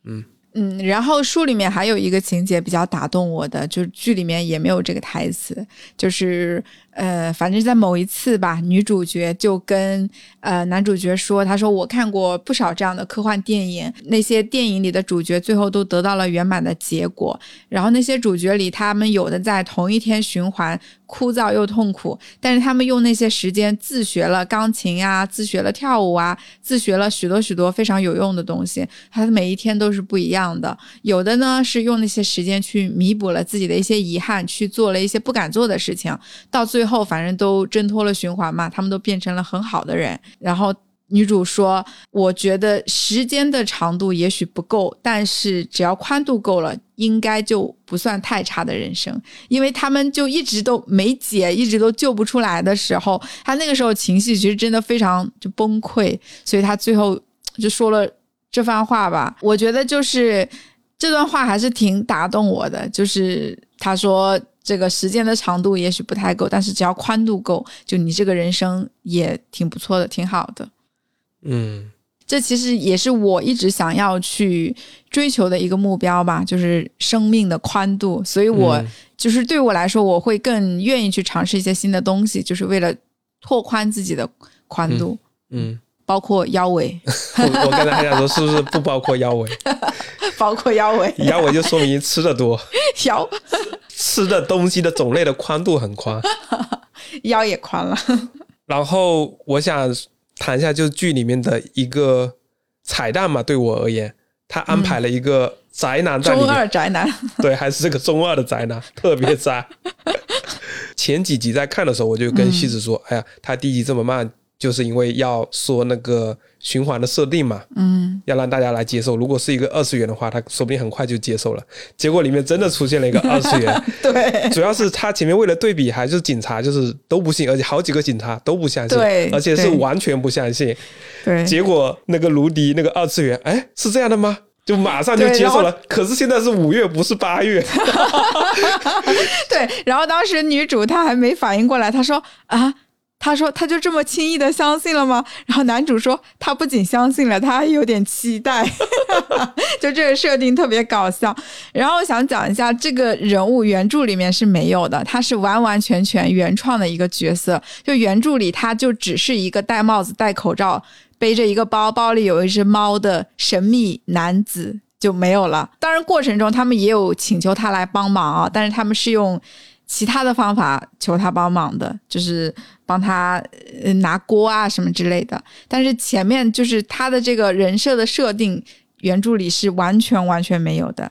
嗯。嗯，然后书里面还有一个情节比较打动我的，就是剧里面也没有这个台词，就是呃，反正在某一次吧，女主角就跟呃男主角说，他说我看过不少这样的科幻电影，那些电影里的主角最后都得到了圆满的结果，然后那些主角里，他们有的在同一天循环。枯燥又痛苦，但是他们用那些时间自学了钢琴啊，自学了跳舞啊，自学了许多许多非常有用的东西。他的每一天都是不一样的。有的呢是用那些时间去弥补了自己的一些遗憾，去做了一些不敢做的事情。到最后后，反正都挣脱了循环嘛，他们都变成了很好的人。然后。女主说：“我觉得时间的长度也许不够，但是只要宽度够了，应该就不算太差的人生。因为他们就一直都没解，一直都救不出来的时候，他那个时候情绪其实真的非常就崩溃，所以他最后就说了这番话吧。我觉得就是这段话还是挺打动我的。就是他说这个时间的长度也许不太够，但是只要宽度够，就你这个人生也挺不错的，挺好的。”嗯，这其实也是我一直想要去追求的一个目标吧，就是生命的宽度。所以，我就是对我来说，我会更愿意去尝试一些新的东西，就是为了拓宽自己的宽度。嗯，包括腰围。[laughs] 我我刚才还想说，是不是不包括腰围？[laughs] 包括腰围。腰围就说明吃的多。[laughs] 腰吃的东西的种类的宽度很宽，腰也宽了。然后我想。谈一下，就是剧里面的一个彩蛋嘛。对我而言，他安排了一个宅男在里面。中二宅男，对，还是这个中二的宅男，特别宅。前几集在看的时候，我就跟西子说：“哎呀，他第一集这么慢。”就是因为要说那个循环的设定嘛，嗯，要让大家来接受。如果是一个二次元的话，他说不定很快就接受了。结果里面真的出现了一个二次元，[laughs] 对，主要是他前面为了对比，还是警察就是都不信，而且好几个警察都不相信，对，而且是完全不相信。对，结果那个卢迪那个二次元，哎，是这样的吗？就马上就接受了。可是现在是五月，不是八月。[laughs] 对，然后当时女主她还没反应过来，她说啊。他说：“他就这么轻易的相信了吗？”然后男主说：“他不仅相信了，他还有点期待。[laughs] ”就这个设定特别搞笑。然后我想讲一下，这个人物原著里面是没有的，他是完完全全原创的一个角色。就原著里，他就只是一个戴帽子、戴口罩、背着一个包包里有一只猫的神秘男子就没有了。当然，过程中他们也有请求他来帮忙啊，但是他们是用。其他的方法求他帮忙的，就是帮他拿锅啊什么之类的。但是前面就是他的这个人设的设定，原著里是完全完全没有的。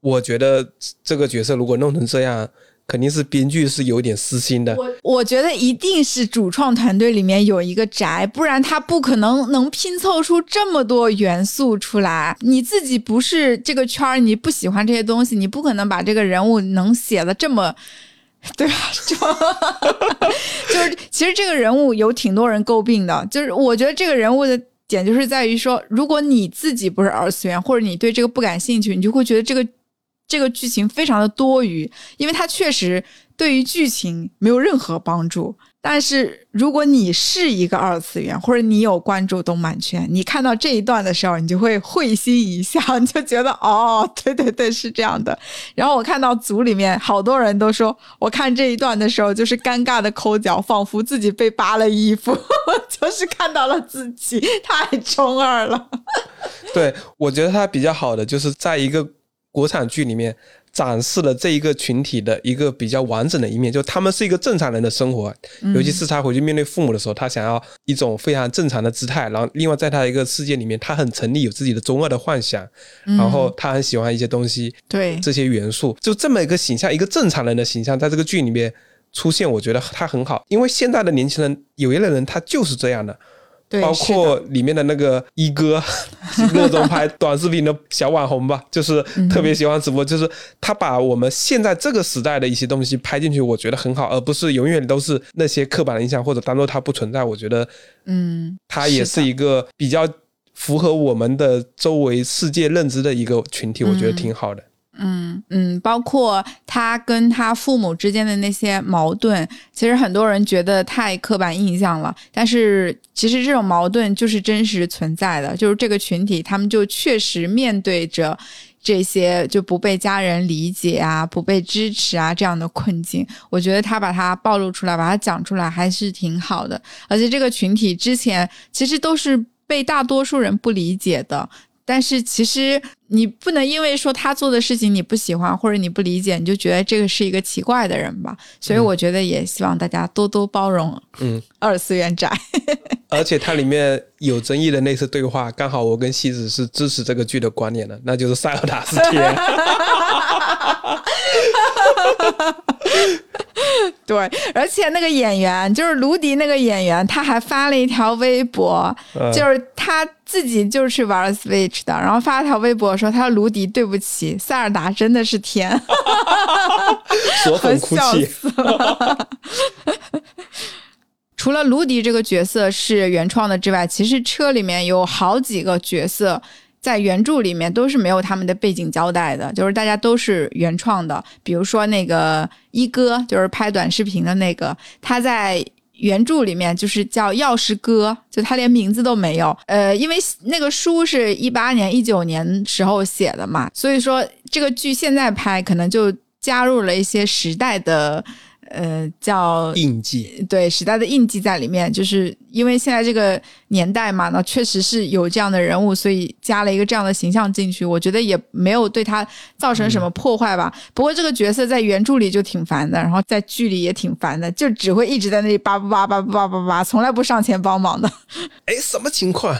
我觉得这个角色如果弄成这样，肯定是编剧是有点私心的。我我觉得一定是主创团队里面有一个宅，不然他不可能能拼凑出这么多元素出来。你自己不是这个圈儿，你不喜欢这些东西，你不可能把这个人物能写的这么。[laughs] 对啊？[laughs] 就就是，其实这个人物有挺多人诟病的。就是我觉得这个人物的点就是在于说，如果你自己不是二次元，或者你对这个不感兴趣，你就会觉得这个这个剧情非常的多余，因为它确实对于剧情没有任何帮助。但是如果你是一个二次元，或者你有关注动漫圈，你看到这一段的时候，你就会会心一笑，你就觉得哦，对对对，是这样的。然后我看到组里面好多人都说，我看这一段的时候就是尴尬的抠脚，仿佛自己被扒了衣服，[laughs] 就是看到了自己，[laughs] 太中二了。[laughs] 对，我觉得他比较好的就是在一个国产剧里面。展示了这一个群体的一个比较完整的一面，就他们是一个正常人的生活，尤其是他回去面对父母的时候，他想要一种非常正常的姿态。然后，另外在他一个世界里面，他很成立有自己的中二的幻想，然后他很喜欢一些东西，对这些元素，就这么一个形象，一个正常人的形象，在这个剧里面出现，我觉得他很好，因为现在的年轻人，有一类人他就是这样的。包括里面的那个一哥，[laughs] 那种拍短视频的小网红吧，就是特别喜欢直播，就是他把我们现在这个时代的一些东西拍进去，我觉得很好，而不是永远都是那些刻板的印象或者当做它不存在。我觉得，嗯，他也是一个比较符合我们的周围世界认知的一个群体，我觉得挺好的。嗯嗯嗯，包括他跟他父母之间的那些矛盾，其实很多人觉得太刻板印象了。但是其实这种矛盾就是真实存在的，就是这个群体他们就确实面对着这些就不被家人理解啊、不被支持啊这样的困境。我觉得他把它暴露出来，把它讲出来还是挺好的。而且这个群体之前其实都是被大多数人不理解的。但是其实你不能因为说他做的事情你不喜欢或者你不理解，你就觉得这个是一个奇怪的人吧。所以我觉得也希望大家多多包容。嗯，[laughs] 二次元宅。[laughs] 而且它里面有争议的那次对话，刚好我跟西子是支持这个剧的观点的，那就是塞尔达是 [laughs] 天。对，而且那个演员就是卢迪那个演员，他还发了一条微博，就是他自己就是玩 Switch 的，然后发了条微博说：“他说卢迪，对不起，塞尔达真的是天。”很笑死了。除了卢迪这个角色是原创的之外，其实车里面有好几个角色。在原著里面都是没有他们的背景交代的，就是大家都是原创的。比如说那个一哥，就是拍短视频的那个，他在原著里面就是叫钥匙哥，就他连名字都没有。呃，因为那个书是一八年、一九年时候写的嘛，所以说这个剧现在拍可能就加入了一些时代的。呃，叫印记，对时代的印记在里面，就是因为现在这个年代嘛，那确实是有这样的人物，所以加了一个这样的形象进去，我觉得也没有对他造成什么破坏吧。不过这个角色在原著里就挺烦的，然后在剧里也挺烦的，就只会一直在那里叭叭叭叭叭叭叭，从来不上前帮忙的。哎，什么情况？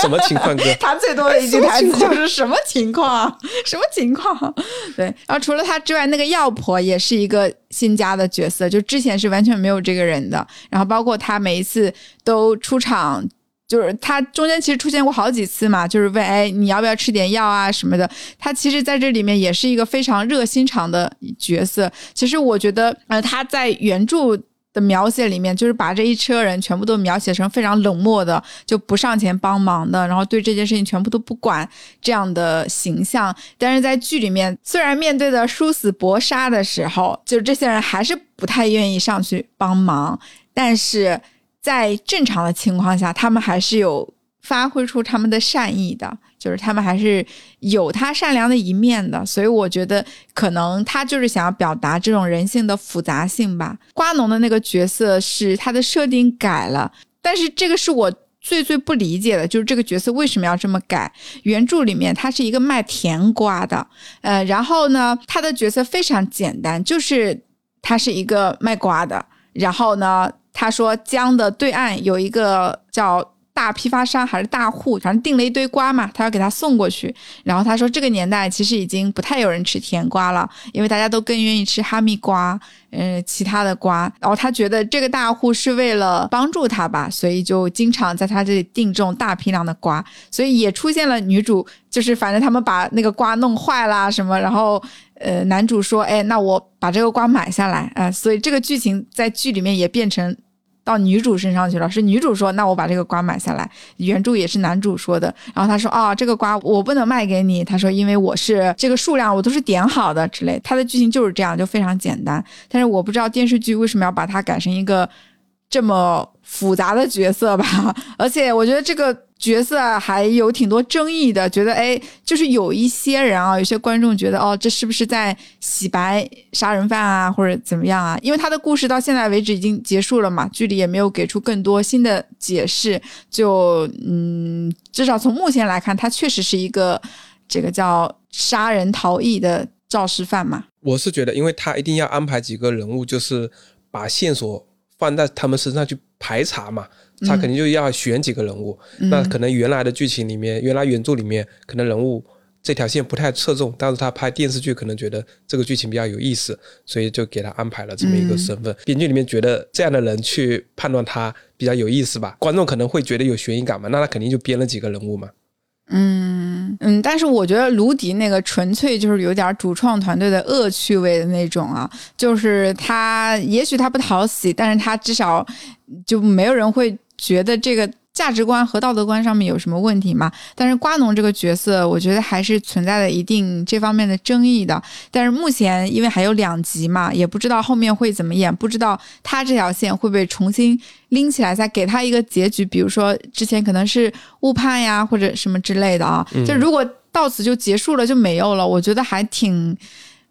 什么情况哥？[laughs] 他最多的一句台词就是什么情况？什么情况？[laughs] 对，然后除了他之外，那个药婆也是一个。新加的角色就之前是完全没有这个人的，然后包括他每一次都都出场，就是他中间其实出现过好几次嘛，就是问哎你要不要吃点药啊什么的，他其实在这里面也是一个非常热心肠的角色。其实我觉得呃他在原著。的描写里面，就是把这一车人全部都描写成非常冷漠的，就不上前帮忙的，然后对这件事情全部都不管这样的形象。但是在剧里面，虽然面对的殊死搏杀的时候，就是这些人还是不太愿意上去帮忙，但是在正常的情况下，他们还是有发挥出他们的善意的。就是他们还是有他善良的一面的，所以我觉得可能他就是想要表达这种人性的复杂性吧。瓜农的那个角色是他的设定改了，但是这个是我最最不理解的，就是这个角色为什么要这么改？原著里面他是一个卖甜瓜的，呃，然后呢，他的角色非常简单，就是他是一个卖瓜的，然后呢，他说江的对岸有一个叫。大批发商还是大户，反正订了一堆瓜嘛，他要给他送过去。然后他说，这个年代其实已经不太有人吃甜瓜了，因为大家都更愿意吃哈密瓜，嗯，其他的瓜。然后他觉得这个大户是为了帮助他吧，所以就经常在他这里订这种大批量的瓜。所以也出现了女主，就是反正他们把那个瓜弄坏啦什么，然后呃，男主说，哎，那我把这个瓜买下来啊。所以这个剧情在剧里面也变成。到女主身上去了，是女主说：“那我把这个瓜买下来。”原著也是男主说的。然后他说：“啊，这个瓜我不能卖给你。”他说：“因为我是这个数量，我都是点好的之类。”他的剧情就是这样，就非常简单。但是我不知道电视剧为什么要把它改成一个这么复杂的角色吧？[laughs] 而且我觉得这个。角色还有挺多争议的，觉得哎，就是有一些人啊，有些观众觉得哦，这是不是在洗白杀人犯啊，或者怎么样啊？因为他的故事到现在为止已经结束了嘛，剧里也没有给出更多新的解释。就嗯，至少从目前来看，他确实是一个这个叫杀人逃逸的肇事犯嘛。我是觉得，因为他一定要安排几个人物，就是把线索放在他们身上去排查嘛。他肯定就要选几个人物，那可能原来的剧情里面，原来原著里面可能人物这条线不太侧重，但是他拍电视剧可能觉得这个剧情比较有意思，所以就给他安排了这么一个身份。编剧里面觉得这样的人去判断他比较有意思吧，观众可能会觉得有悬疑感嘛，那他肯定就编了几个人物嘛。嗯嗯，但是我觉得卢迪那个纯粹就是有点主创团队的恶趣味的那种啊，就是他也许他不讨喜，但是他至少就没有人会。觉得这个价值观和道德观上面有什么问题吗？但是瓜农这个角色，我觉得还是存在了一定这方面的争议的。但是目前因为还有两集嘛，也不知道后面会怎么演，不知道他这条线会不会重新拎起来，再给他一个结局。比如说之前可能是误判呀，或者什么之类的啊。就如果到此就结束了，就没有了，我觉得还挺。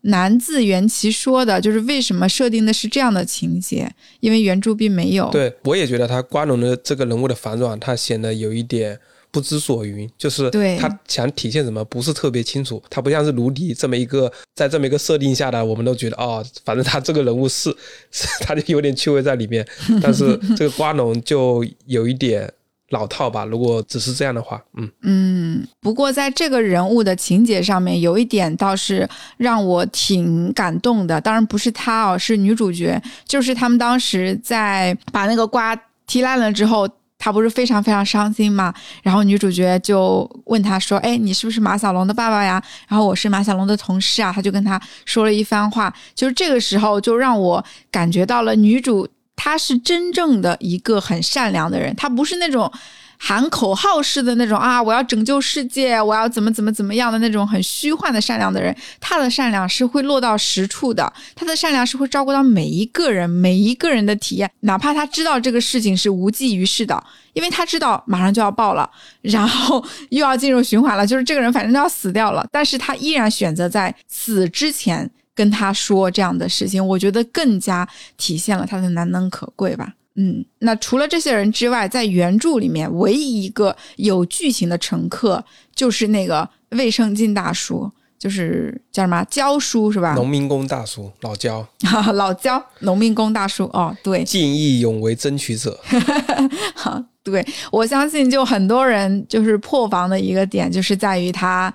难自圆其说的，就是为什么设定的是这样的情节？因为原著并没有。对我也觉得他瓜农的这个人物的反转，他显得有一点不知所云，就是他想体现什么不是特别清楚。他不像是卢迪这么一个，在这么一个设定下的，我们都觉得哦，反正他这个人物是，[laughs] 他就有点趣味在里面。但是这个瓜农就有一点。老套吧，如果只是这样的话，嗯嗯。不过在这个人物的情节上面，有一点倒是让我挺感动的。当然不是他哦，是女主角。就是他们当时在把那个瓜踢烂了之后，他不是非常非常伤心嘛？然后女主角就问他说：“哎，你是不是马小龙的爸爸呀？”然后我是马小龙的同事啊。他就跟他说了一番话。就是这个时候，就让我感觉到了女主。他是真正的一个很善良的人，他不是那种喊口号式的那种啊，我要拯救世界，我要怎么怎么怎么样的那种很虚幻的善良的人。他的善良是会落到实处的，他的善良是会照顾到每一个人，每一个人的体验，哪怕他知道这个事情是无济于事的，因为他知道马上就要爆了，然后又要进入循环了，就是这个人反正都要死掉了，但是他依然选择在死之前。跟他说这样的事情，我觉得更加体现了他的难能可贵吧。嗯，那除了这些人之外，在原著里面唯一一个有剧情的乘客就是那个卫生巾大叔，就是叫什么焦叔是吧？农民工大叔，老焦，[laughs] 老焦，农民工大叔。哦，对，见义勇为争取者。[laughs] 好，对我相信，就很多人就是破防的一个点，就是在于他。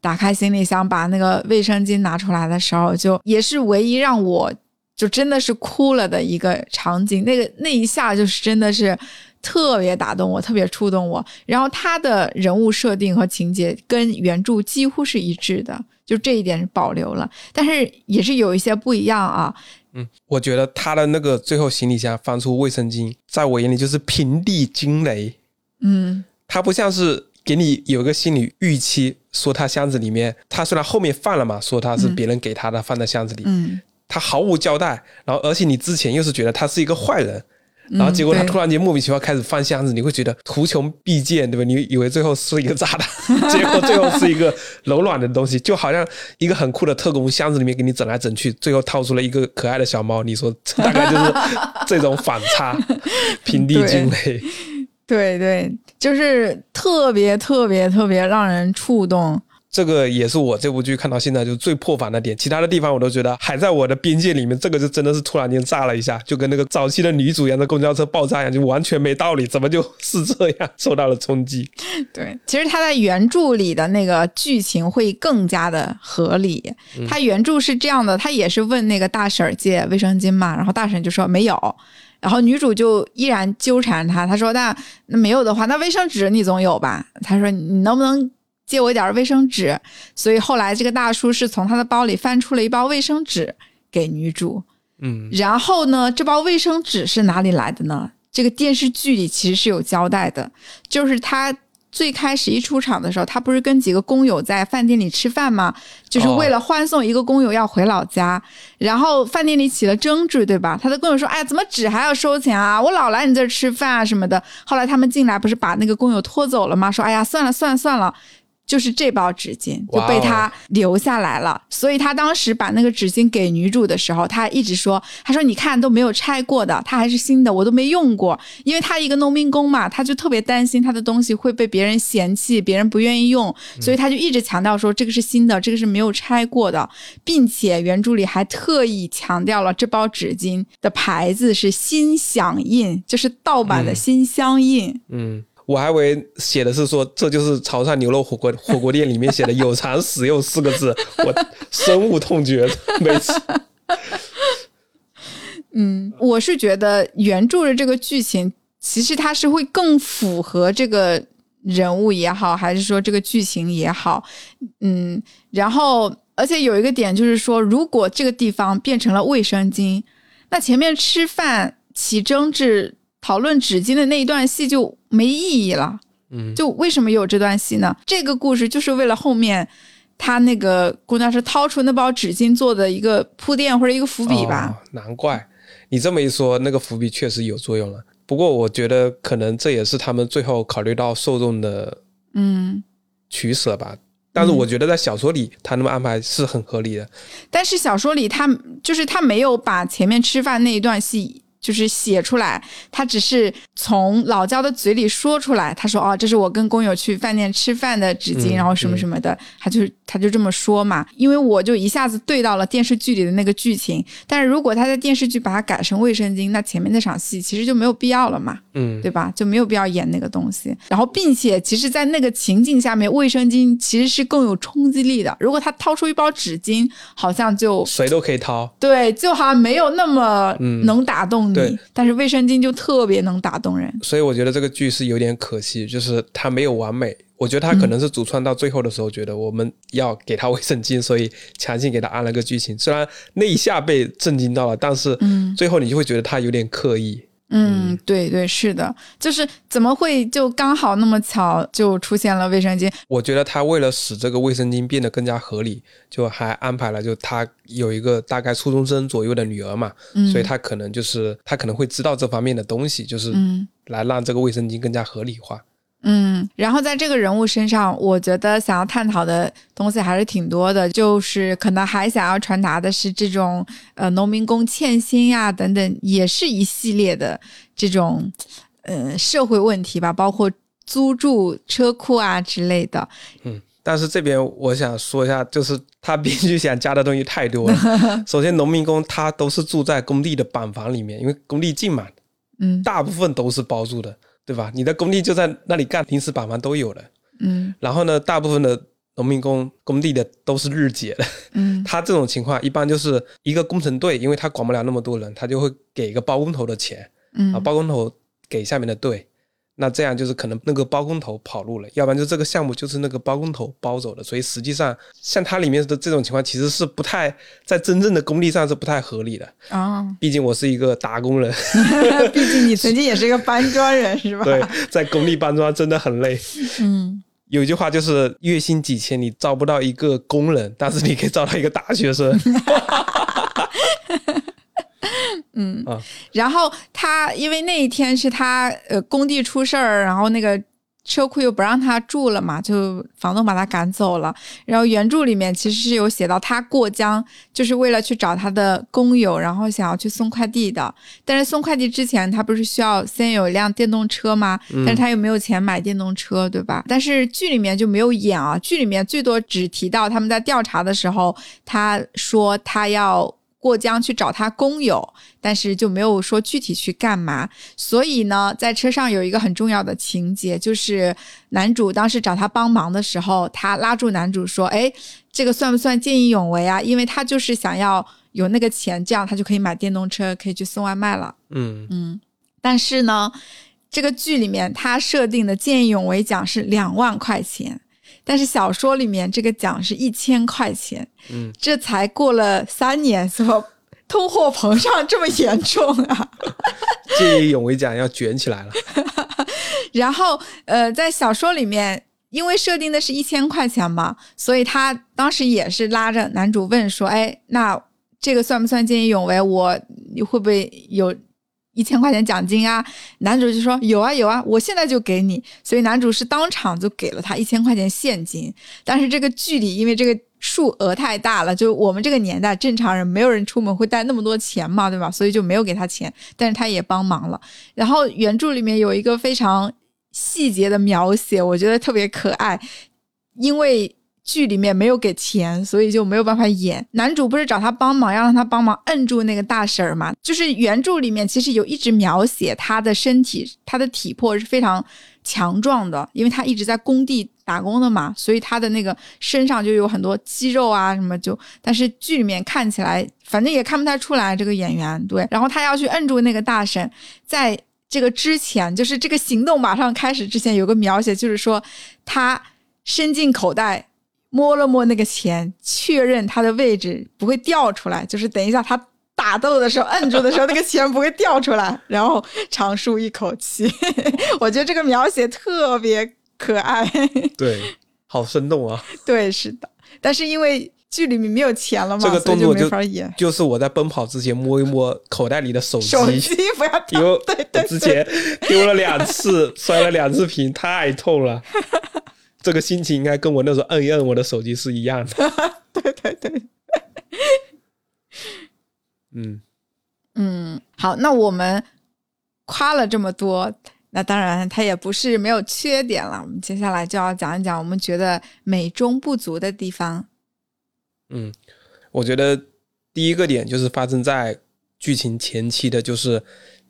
打开行李箱，把那个卫生巾拿出来的时候，就也是唯一让我就真的是哭了的一个场景。那个那一下就是真的是特别打动我，特别触动我。然后他的人物设定和情节跟原著几乎是一致的，就这一点保留了，但是也是有一些不一样啊。嗯，我觉得他的那个最后行李箱翻出卫生巾，在我眼里就是平地惊雷。嗯，他不像是。给你有一个心理预期，说他箱子里面，他虽然后面放了嘛，说他是别人给他的，放在箱子里，嗯，他毫无交代，然后而且你之前又是觉得他是一个坏人，然后结果他突然间莫名其妙开始翻箱子，你会觉得图穷匕见，对吧？你以为最后是一个炸弹，[laughs] 结果最后是一个柔软的东西，就好像一个很酷的特工箱子里面给你整来整去，最后掏出了一个可爱的小猫，你说大概就是这种反差，[laughs] [laughs] 平地惊雷。对对，就是特别特别特别让人触动。这个也是我这部剧看到现在就最破防的点。其他的地方我都觉得还在我的边界里面，这个就真的是突然间炸了一下，就跟那个早期的女主一样的公交车爆炸一样，就完全没道理，怎么就 [laughs] 是这样受到了冲击？[laughs] 对，其实他在原著里的那个剧情会更加的合理。他原著是这样的，他也是问那个大婶借卫生巾嘛，然后大婶就说没有。然后女主就依然纠缠他，他说：“那那没有的话，那卫生纸你总有吧？”他说：“你能不能借我一点卫生纸？”所以后来这个大叔是从他的包里翻出了一包卫生纸给女主。嗯，然后呢，这包卫生纸是哪里来的呢？这个电视剧里其实是有交代的，就是他。最开始一出场的时候，他不是跟几个工友在饭店里吃饭吗？就是为了欢送一个工友要回老家，然后饭店里起了争执，对吧？他的工友说：“哎，怎么纸还要收钱啊？我老来你这儿吃饭啊什么的。”后来他们进来，不是把那个工友拖走了吗？说：“哎呀，算了算了算了。”就是这包纸巾就被他留下来了，所以他当时把那个纸巾给女主的时候，他一直说：“他说你看都没有拆过的，它还是新的，我都没用过。因为他一个农民工嘛，他就特别担心他的东西会被别人嫌弃，别人不愿意用，所以他就一直强调说这个是新的，这个是没有拆过的，并且原著里还特意强调了这包纸巾的牌子是心响印，就是盗版的心相印。嗯。我还以为写的是说这就是潮汕牛肉火锅火锅店里面写的“有偿使用”四个字，[laughs] 我深恶痛绝。每次，[laughs] 嗯，我是觉得原著的这个剧情，其实它是会更符合这个人物也好，还是说这个剧情也好，嗯，然后而且有一个点就是说，如果这个地方变成了卫生巾，那前面吃饭起争执。讨论纸巾的那一段戏就没意义了。嗯，就为什么有这段戏呢？这个故事就是为了后面他那个公交车掏出那包纸巾做的一个铺垫或者一个伏笔吧。难怪你这么一说，那个伏笔确实有作用了。不过我觉得可能这也是他们最后考虑到受众的嗯取舍吧。但是我觉得在小说里他那么安排是很合理的。但是小说里他就是他没有把前面吃饭那一段戏。就是写出来，他只是从老焦的嘴里说出来。他说：“哦，这是我跟工友去饭店吃饭的纸巾，然后什么什么的。”他就他就这么说嘛。因为我就一下子对到了电视剧里的那个剧情。但是如果他在电视剧把它改成卫生巾，那前面那场戏其实就没有必要了嘛，嗯，对吧？就没有必要演那个东西。然后，并且其实，在那个情境下面，卫生巾其实是更有冲击力的。如果他掏出一包纸巾，好像就谁都可以掏，对，就好像没有那么能打动。对，但是卫生巾就特别能打动人，所以我觉得这个剧是有点可惜，就是它没有完美。我觉得他可能是主创到最后的时候，觉得我们要给他卫生巾，所以强行给他安了个剧情。虽然那一下被震惊到了，但是最后你就会觉得他有点刻意。嗯，对对，是的，就是怎么会就刚好那么巧就出现了卫生巾？我觉得他为了使这个卫生巾变得更加合理，就还安排了，就他有一个大概初中生左右的女儿嘛，所以他可能就是他可能会知道这方面的东西，就是来让这个卫生巾更加合理化。嗯，然后在这个人物身上，我觉得想要探讨的东西还是挺多的，就是可能还想要传达的是这种呃农民工欠薪呀等等，也是一系列的这种呃社会问题吧，包括租住车库啊之类的。嗯，但是这边我想说一下，就是他编剧想加的东西太多了。[laughs] 首先，农民工他都是住在工地的板房里面，因为工地近嘛，嗯，大部分都是包住的。对吧？你的工地就在那里干，平时板房都有了。嗯，然后呢，大部分的农民工工地的都是日结的。嗯，[laughs] 他这种情况一般就是一个工程队，因为他管不了那么多人，他就会给一个包工头的钱。嗯，啊，包工头给下面的队。那这样就是可能那个包工头跑路了，要不然就这个项目就是那个包工头包走的，所以实际上像它里面的这种情况其实是不太在真正的工地上是不太合理的啊。毕竟我是一个打工人 [laughs] [laughs] 毕竟你曾经也是一个搬砖人是吧？对，在工地搬砖真的很累。嗯，[laughs] 有一句话就是月薪几千你招不到一个工人，但是你可以招到一个大学生。嗯然后他因为那一天是他呃工地出事儿，然后那个车库又不让他住了嘛，就房东把他赶走了。然后原著里面其实是有写到他过江就是为了去找他的工友，然后想要去送快递的。但是送快递之前他不是需要先有一辆电动车吗？但是他又没有钱买电动车，对吧？但是剧里面就没有演啊，剧里面最多只提到他们在调查的时候，他说他要。过江去找他工友，但是就没有说具体去干嘛。所以呢，在车上有一个很重要的情节，就是男主当时找他帮忙的时候，他拉住男主说：“哎，这个算不算见义勇为啊？因为他就是想要有那个钱，这样他就可以买电动车，可以去送外卖了。”嗯嗯。但是呢，这个剧里面他设定的见义勇为奖是两万块钱。但是小说里面这个奖是一千块钱，嗯，这才过了三年，怎么通货膨胀这么严重啊？见义勇为奖要卷起来了。然后，呃，在小说里面，因为设定的是一千块钱嘛，所以他当时也是拉着男主问说：“哎，那这个算不算见义勇为？我你会不会有？”一千块钱奖金啊！男主就说有啊有啊，我现在就给你。所以男主是当场就给了他一千块钱现金。但是这个距离，因为这个数额太大了，就我们这个年代正常人没有人出门会带那么多钱嘛，对吧？所以就没有给他钱。但是他也帮忙了。然后原著里面有一个非常细节的描写，我觉得特别可爱，因为。剧里面没有给钱，所以就没有办法演。男主不是找他帮忙，要让他帮忙摁住那个大婶儿嘛？就是原著里面其实有一直描写他的身体，他的体魄是非常强壮的，因为他一直在工地打工的嘛，所以他的那个身上就有很多肌肉啊什么。就但是剧里面看起来，反正也看不太出来这个演员对。然后他要去摁住那个大婶，在这个之前，就是这个行动马上开始之前，有个描写，就是说他伸进口袋。摸了摸那个钱，确认它的位置不会掉出来，就是等一下他打打斗的时候摁住的时候，那个钱不会掉出来，然后长舒一口气。[laughs] 我觉得这个描写特别可爱，对，好生动啊。对，是的，但是因为。剧里面没有钱了嘛？这个动作就演。就是我在奔跑之前摸一摸口袋里的手机，手机不要丢。对对，之 [laughs] 前丢了两次，摔了两次屏，太痛了。这个心情应该跟我那时候摁一摁我的手机是一样的。[laughs] 对对对。嗯嗯，好，那我们夸了这么多，那当然它也不是没有缺点了。我们接下来就要讲一讲我们觉得美中不足的地方。嗯，我觉得第一个点就是发生在剧情前期的，就是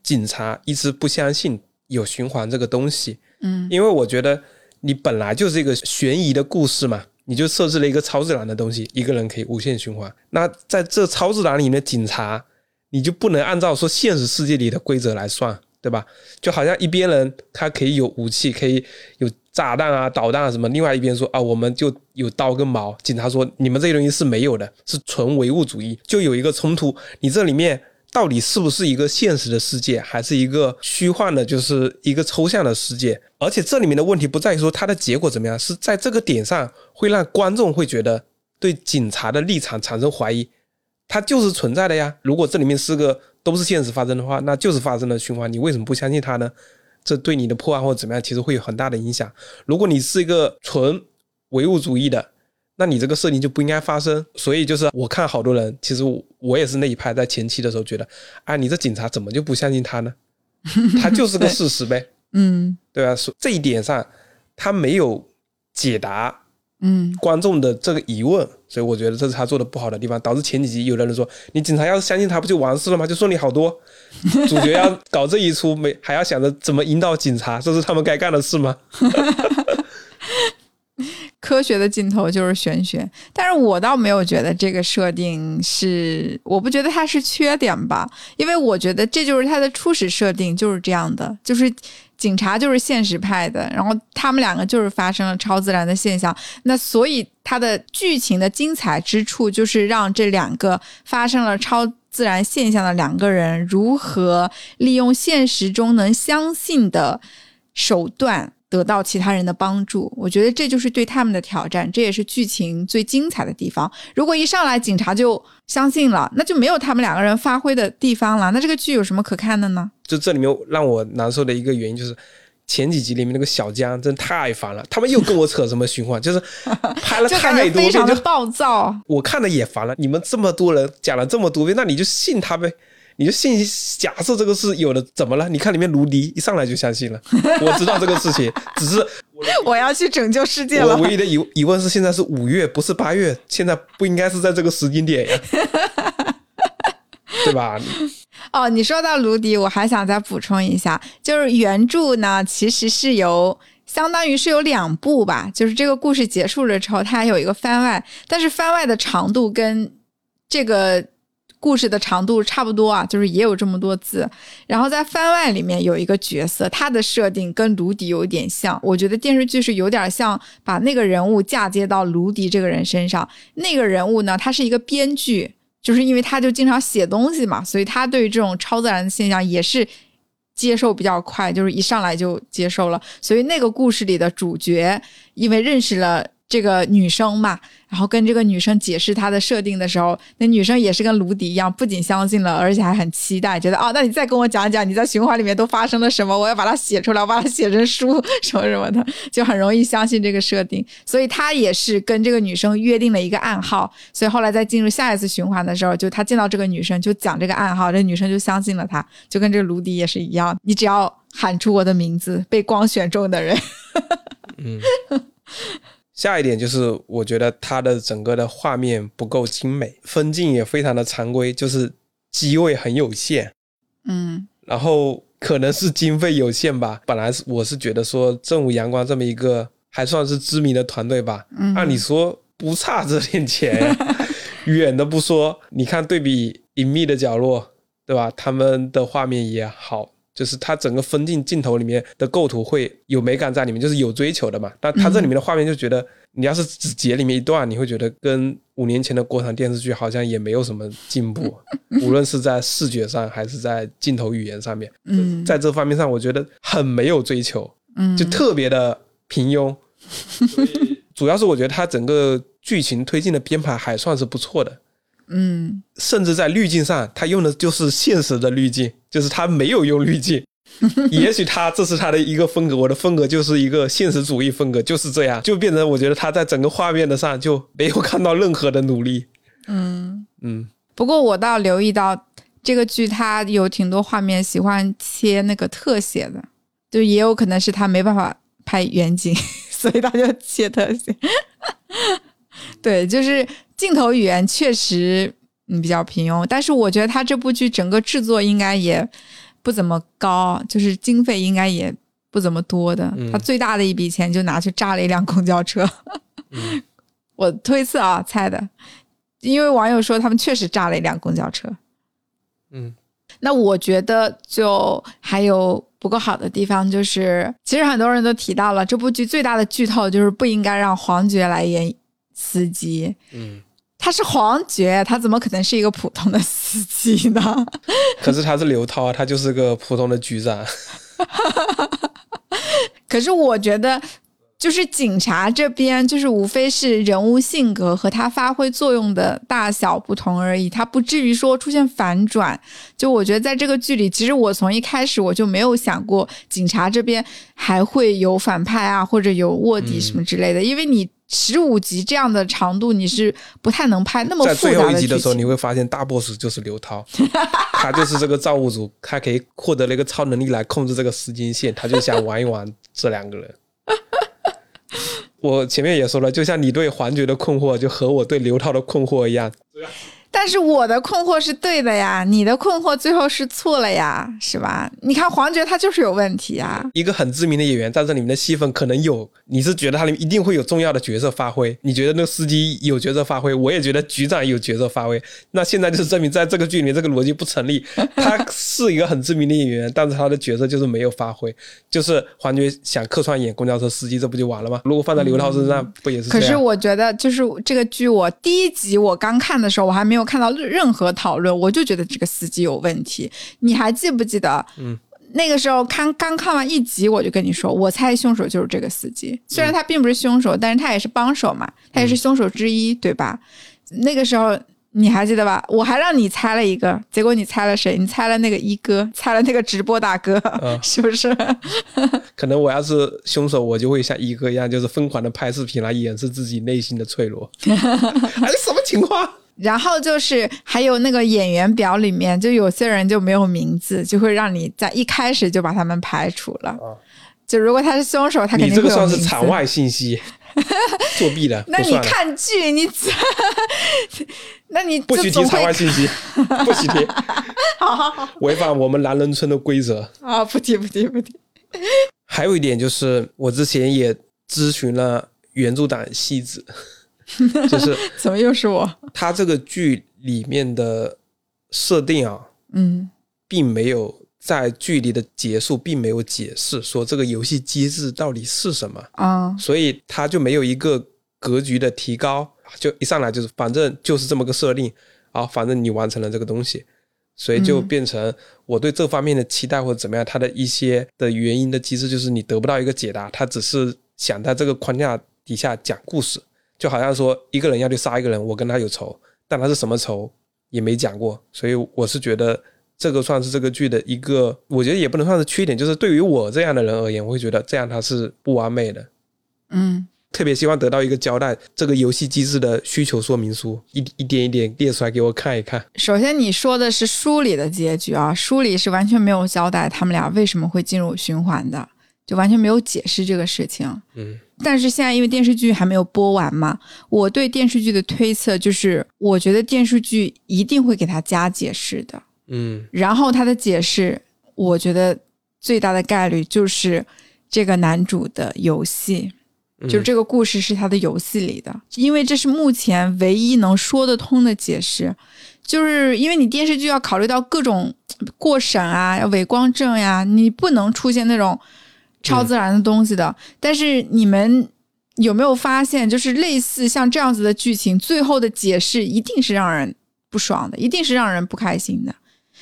警察一直不相信有循环这个东西。嗯，因为我觉得你本来就是一个悬疑的故事嘛，你就设置了一个超自然的东西，一个人可以无限循环。那在这超自然里面，警察你就不能按照说现实世界里的规则来算，对吧？就好像一边人他可以有武器，可以有。炸弹啊，导弹啊，什么？另外一边说啊，我们就有刀跟矛。警察说，你们这些东西是没有的，是纯唯物主义。就有一个冲突，你这里面到底是不是一个现实的世界，还是一个虚幻的，就是一个抽象的世界？而且这里面的问题不在于说它的结果怎么样，是在这个点上会让观众会觉得对警察的立场产生怀疑。它就是存在的呀。如果这里面是个都是现实发生的话，那就是发生了循环。你为什么不相信它呢？这对你的破案或者怎么样，其实会有很大的影响。如果你是一个纯唯物主义的，那你这个设定就不应该发生。所以就是我看好多人，其实我也是那一派，在前期的时候觉得，啊，你这警察怎么就不相信他呢？[laughs] 他就是个事实呗，嗯，对吧？所这一点上他没有解答。嗯，观众的这个疑问，所以我觉得这是他做的不好的地方，导致前几集有的人说，你警察要是相信他不就完事了吗？就顺利好多。[laughs] 主角要搞这一出，没还要想着怎么引导警察，这是他们该干的事吗？科学的尽头就是玄学，但是我倒没有觉得这个设定是，我不觉得它是缺点吧，因为我觉得这就是它的初始设定就是这样的，就是。警察就是现实派的，然后他们两个就是发生了超自然的现象，那所以它的剧情的精彩之处就是让这两个发生了超自然现象的两个人如何利用现实中能相信的手段。得到其他人的帮助，我觉得这就是对他们的挑战，这也是剧情最精彩的地方。如果一上来警察就相信了，那就没有他们两个人发挥的地方了。那这个剧有什么可看的呢？就这里面让我难受的一个原因就是，前几集里面那个小江真太烦了，他们又跟我扯什么循环，[laughs] 就是拍了太多遍就暴躁，我看的也烦了。你们这么多人讲了这么多遍，那你就信他呗。你就信，假设这个是有的，怎么了？你看里面卢迪一上来就相信了。[laughs] 我知道这个事情，只是 [laughs] 我要去拯救世界了。我唯一的疑疑问是，现在是五月，不是八月，现在不应该是在这个时间点呀，[laughs] 对吧？哦，你说到卢迪，我还想再补充一下，就是原著呢，其实是由相当于是有两部吧，就是这个故事结束了之后，它还有一个番外，但是番外的长度跟这个。故事的长度差不多啊，就是也有这么多字。然后在番外里面有一个角色，他的设定跟卢迪有点像。我觉得电视剧是有点像把那个人物嫁接到卢迪这个人身上。那个人物呢，他是一个编剧，就是因为他就经常写东西嘛，所以他对于这种超自然的现象也是接受比较快，就是一上来就接受了。所以那个故事里的主角，因为认识了。这个女生嘛，然后跟这个女生解释她的设定的时候，那女生也是跟卢迪一样，不仅相信了，而且还很期待，觉得哦，那你再跟我讲讲你在循环里面都发生了什么，我要把它写出来，我把它写成书什么什么的，就很容易相信这个设定。所以他也是跟这个女生约定了一个暗号，所以后来在进入下一次循环的时候，就他见到这个女生就讲这个暗号，这女生就相信了他，就跟这个卢迪也是一样，你只要喊出我的名字，被光选中的人，嗯。[laughs] 下一点就是，我觉得它的整个的画面不够精美，分镜也非常的常规，就是机位很有限，嗯，然后可能是经费有限吧。本来是我是觉得说正午阳光这么一个还算是知名的团队吧，按理说不差这点钱，[laughs] 远的不说，你看对比隐秘的角落，对吧？他们的画面也好。就是它整个分镜镜头里面的构图会有美感在里面，就是有追求的嘛。但它这里面的画面就觉得，你要是只截里面一段，你会觉得跟五年前的国产电视剧好像也没有什么进步，[laughs] 无论是在视觉上还是在镜头语言上面。嗯，在这方面上，我觉得很没有追求，嗯，就特别的平庸。[laughs] 主要是我觉得它整个剧情推进的编排还算是不错的。嗯，甚至在滤镜上，他用的就是现实的滤镜，就是他没有用滤镜。[laughs] 也许他这是他的一个风格，我的风格就是一个现实主义风格，就是这样，就变成我觉得他在整个画面的上就没有看到任何的努力。嗯嗯。不过我倒留意到这个剧，他有挺多画面喜欢切那个特写的，就也有可能是他没办法拍远景，[laughs] 所以他就切特写。[laughs] 对，就是镜头语言确实嗯比较平庸，但是我觉得他这部剧整个制作应该也不怎么高，就是经费应该也不怎么多的。他最大的一笔钱就拿去炸了一辆公交车。我推测啊，猜的，因为网友说他们确实炸了一辆公交车。嗯，那我觉得就还有不够好的地方，就是其实很多人都提到了这部剧最大的剧透就是不应该让黄觉来演。司机，嗯，他是黄觉，他怎么可能是一个普通的司机呢？[laughs] 可是他是刘涛，他就是个普通的局长。[laughs] 可是我觉得，就是警察这边，就是无非是人物性格和他发挥作用的大小不同而已，他不至于说出现反转。就我觉得，在这个剧里，其实我从一开始我就没有想过警察这边还会有反派啊，或者有卧底什么之类的，因为你。十五集这样的长度，你是不太能拍那么复杂的。在最后一集的时候，你会发现大 boss 就是刘涛，[laughs] 他就是这个造物主，他可以获得了一个超能力来控制这个时间线，他就想玩一玩这两个人。我前面也说了，就像你对黄觉的困惑，就和我对刘涛的困惑一样。但是我的困惑是对的呀，你的困惑最后是错了呀，是吧？你看黄觉他就是有问题啊。一个很知名的演员在这里面的戏份可能有，你是觉得他里面一定会有重要的角色发挥？你觉得那个司机有角色发挥？我也觉得局长有角色发挥。那现在就是证明在这个剧里面这个逻辑不成立。他是一个很知名的演员，但是他的角色就是没有发挥。就是黄觉想客串演公交车司机，这不就完了吗？如果放在刘涛身上，不也是？可是我觉得就是这个剧，我第一集我刚看的时候，我还没有。没有看到任何讨论，我就觉得这个司机有问题。你还记不记得？嗯，那个时候看刚看完一集，我就跟你说，我猜凶手就是这个司机。虽然他并不是凶手，但是他也是帮手嘛，他也是凶手之一，对吧？那个时候你还记得吧？我还让你猜了一个，结果你猜了谁？你猜了那个一哥，猜了那个直播大哥，[laughs] 是不是？可能我要是凶手，我就会像一哥一样，就是疯狂的拍视频来掩饰自己内心的脆弱。[laughs] 哎，什么情况？然后就是还有那个演员表里面，就有些人就没有名字，就会让你在一开始就把他们排除了。就如果他是凶手，他肯定你这个算是场外信息，作弊的。[laughs] 那你看剧，你那你不许提场外信息，[laughs] 不许提。好好好，违反我们男人村的规则啊！不提不提不提。还有一点就是，我之前也咨询了原著党戏子。[laughs] 就是怎么又是我？他这个剧里面的设定啊，嗯，并没有在剧里的结束，并没有解释说这个游戏机制到底是什么啊，所以他就没有一个格局的提高，就一上来就是反正就是这么个设定啊，反正你完成了这个东西，所以就变成我对这方面的期待或者怎么样，他的一些的原因的机制就是你得不到一个解答，他只是想在这个框架底下讲故事。就好像说一个人要去杀一个人，我跟他有仇，但他是什么仇也没讲过，所以我是觉得这个算是这个剧的一个，我觉得也不能算是缺点，就是对于我这样的人而言，我会觉得这样他是不完美的。嗯，特别希望得到一个交代，这个游戏机制的需求说明书一一点一点列出来给我看一看。首先你说的是书里的结局啊，书里是完全没有交代他们俩为什么会进入循环的，就完全没有解释这个事情。嗯。但是现在因为电视剧还没有播完嘛，我对电视剧的推测就是，我觉得电视剧一定会给他加解释的，嗯，然后他的解释，我觉得最大的概率就是这个男主的游戏，就这个故事是他的游戏里的，因为这是目前唯一能说得通的解释。就是因为你电视剧要考虑到各种过审啊，伪光正呀，你不能出现那种超自然的东西的。但是你们有没有发现，就是类似像这样子的剧情，最后的解释一定是让人不爽的，一定是让人不开心的。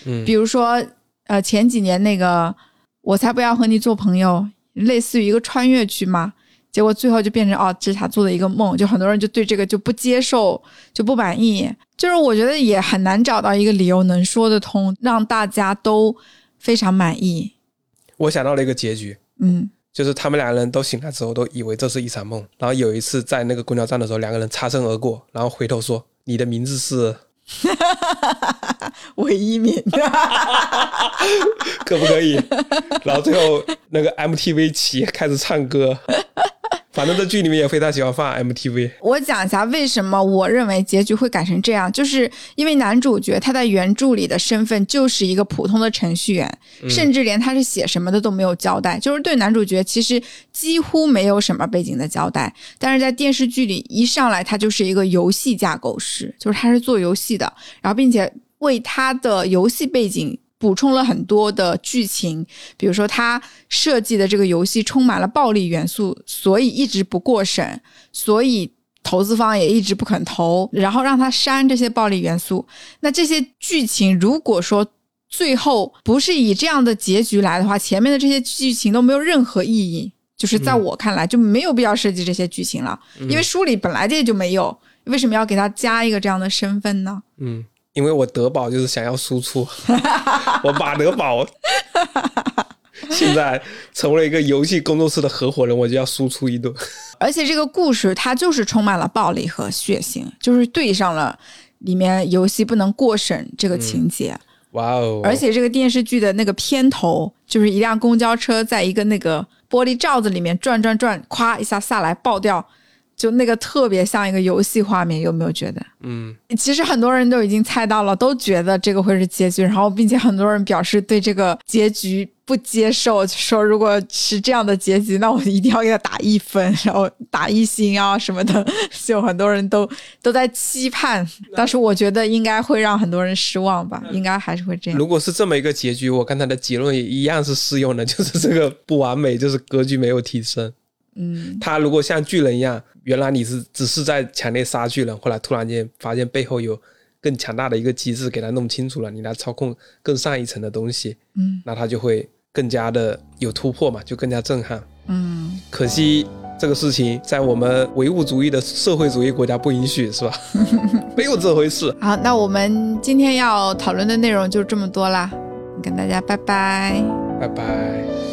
嗯，比如说，呃，前几年那个“我才不要和你做朋友”，类似于一个穿越剧嘛。结果最后就变成哦，这是他做的一个梦，就很多人就对这个就不接受，就不满意。就是我觉得也很难找到一个理由能说得通，让大家都非常满意。我想到了一个结局，嗯，就是他们两个人都醒来之后都以为这是一场梦，然后有一次在那个公交站的时候，两个人擦身而过，然后回头说：“你的名字是？” [laughs] 韦一敏，[laughs] 可不可以？然后最后那个 MTV 起开始唱歌。反正在剧里面也非常喜欢放 MTV。我讲一下为什么我认为结局会改成这样，就是因为男主角他在原著里的身份就是一个普通的程序员，甚至连他是写什么的都没有交代，就是对男主角其实几乎没有什么背景的交代。但是在电视剧里一上来他就是一个游戏架构师，就是他是做游戏的，然后并且为他的游戏背景。补充了很多的剧情，比如说他设计的这个游戏充满了暴力元素，所以一直不过审，所以投资方也一直不肯投，然后让他删这些暴力元素。那这些剧情如果说最后不是以这样的结局来的话，前面的这些剧情都没有任何意义。就是在我看来就没有必要设计这些剧情了，因为书里本来这就没有，为什么要给他加一个这样的身份呢？嗯。因为我德宝就是想要输出，[laughs] 我马德宝现在成为了一个游戏工作室的合伙人，我就要输出一顿。而且这个故事它就是充满了暴力和血腥，就是对上了里面游戏不能过审这个情节。哇哦！而且这个电视剧的那个片头就是一辆公交车在一个那个玻璃罩子里面转转转，咵一下下来爆掉。就那个特别像一个游戏画面，有没有觉得？嗯，其实很多人都已经猜到了，都觉得这个会是结局，然后并且很多人表示对这个结局不接受，说如果是这样的结局，那我一定要给他打一分，然后打一星啊什么的。就很多人都都在期盼，[laughs] 但是我觉得应该会让很多人失望吧，应该还是会这样。如果是这么一个结局，我刚才的结论也一样是适用的，就是这个不完美，就是格局没有提升。嗯，他如果像巨人一样，原来你是只是在墙内杀巨人，后来突然间发现背后有更强大的一个机制给他弄清楚了，你来操控更上一层的东西，嗯，那他就会更加的有突破嘛，就更加震撼。嗯，可惜这个事情在我们唯物主义的社会主义国家不允许，是吧？[laughs] 没有这回事。好，那我们今天要讨论的内容就这么多啦，跟大家拜拜，拜拜。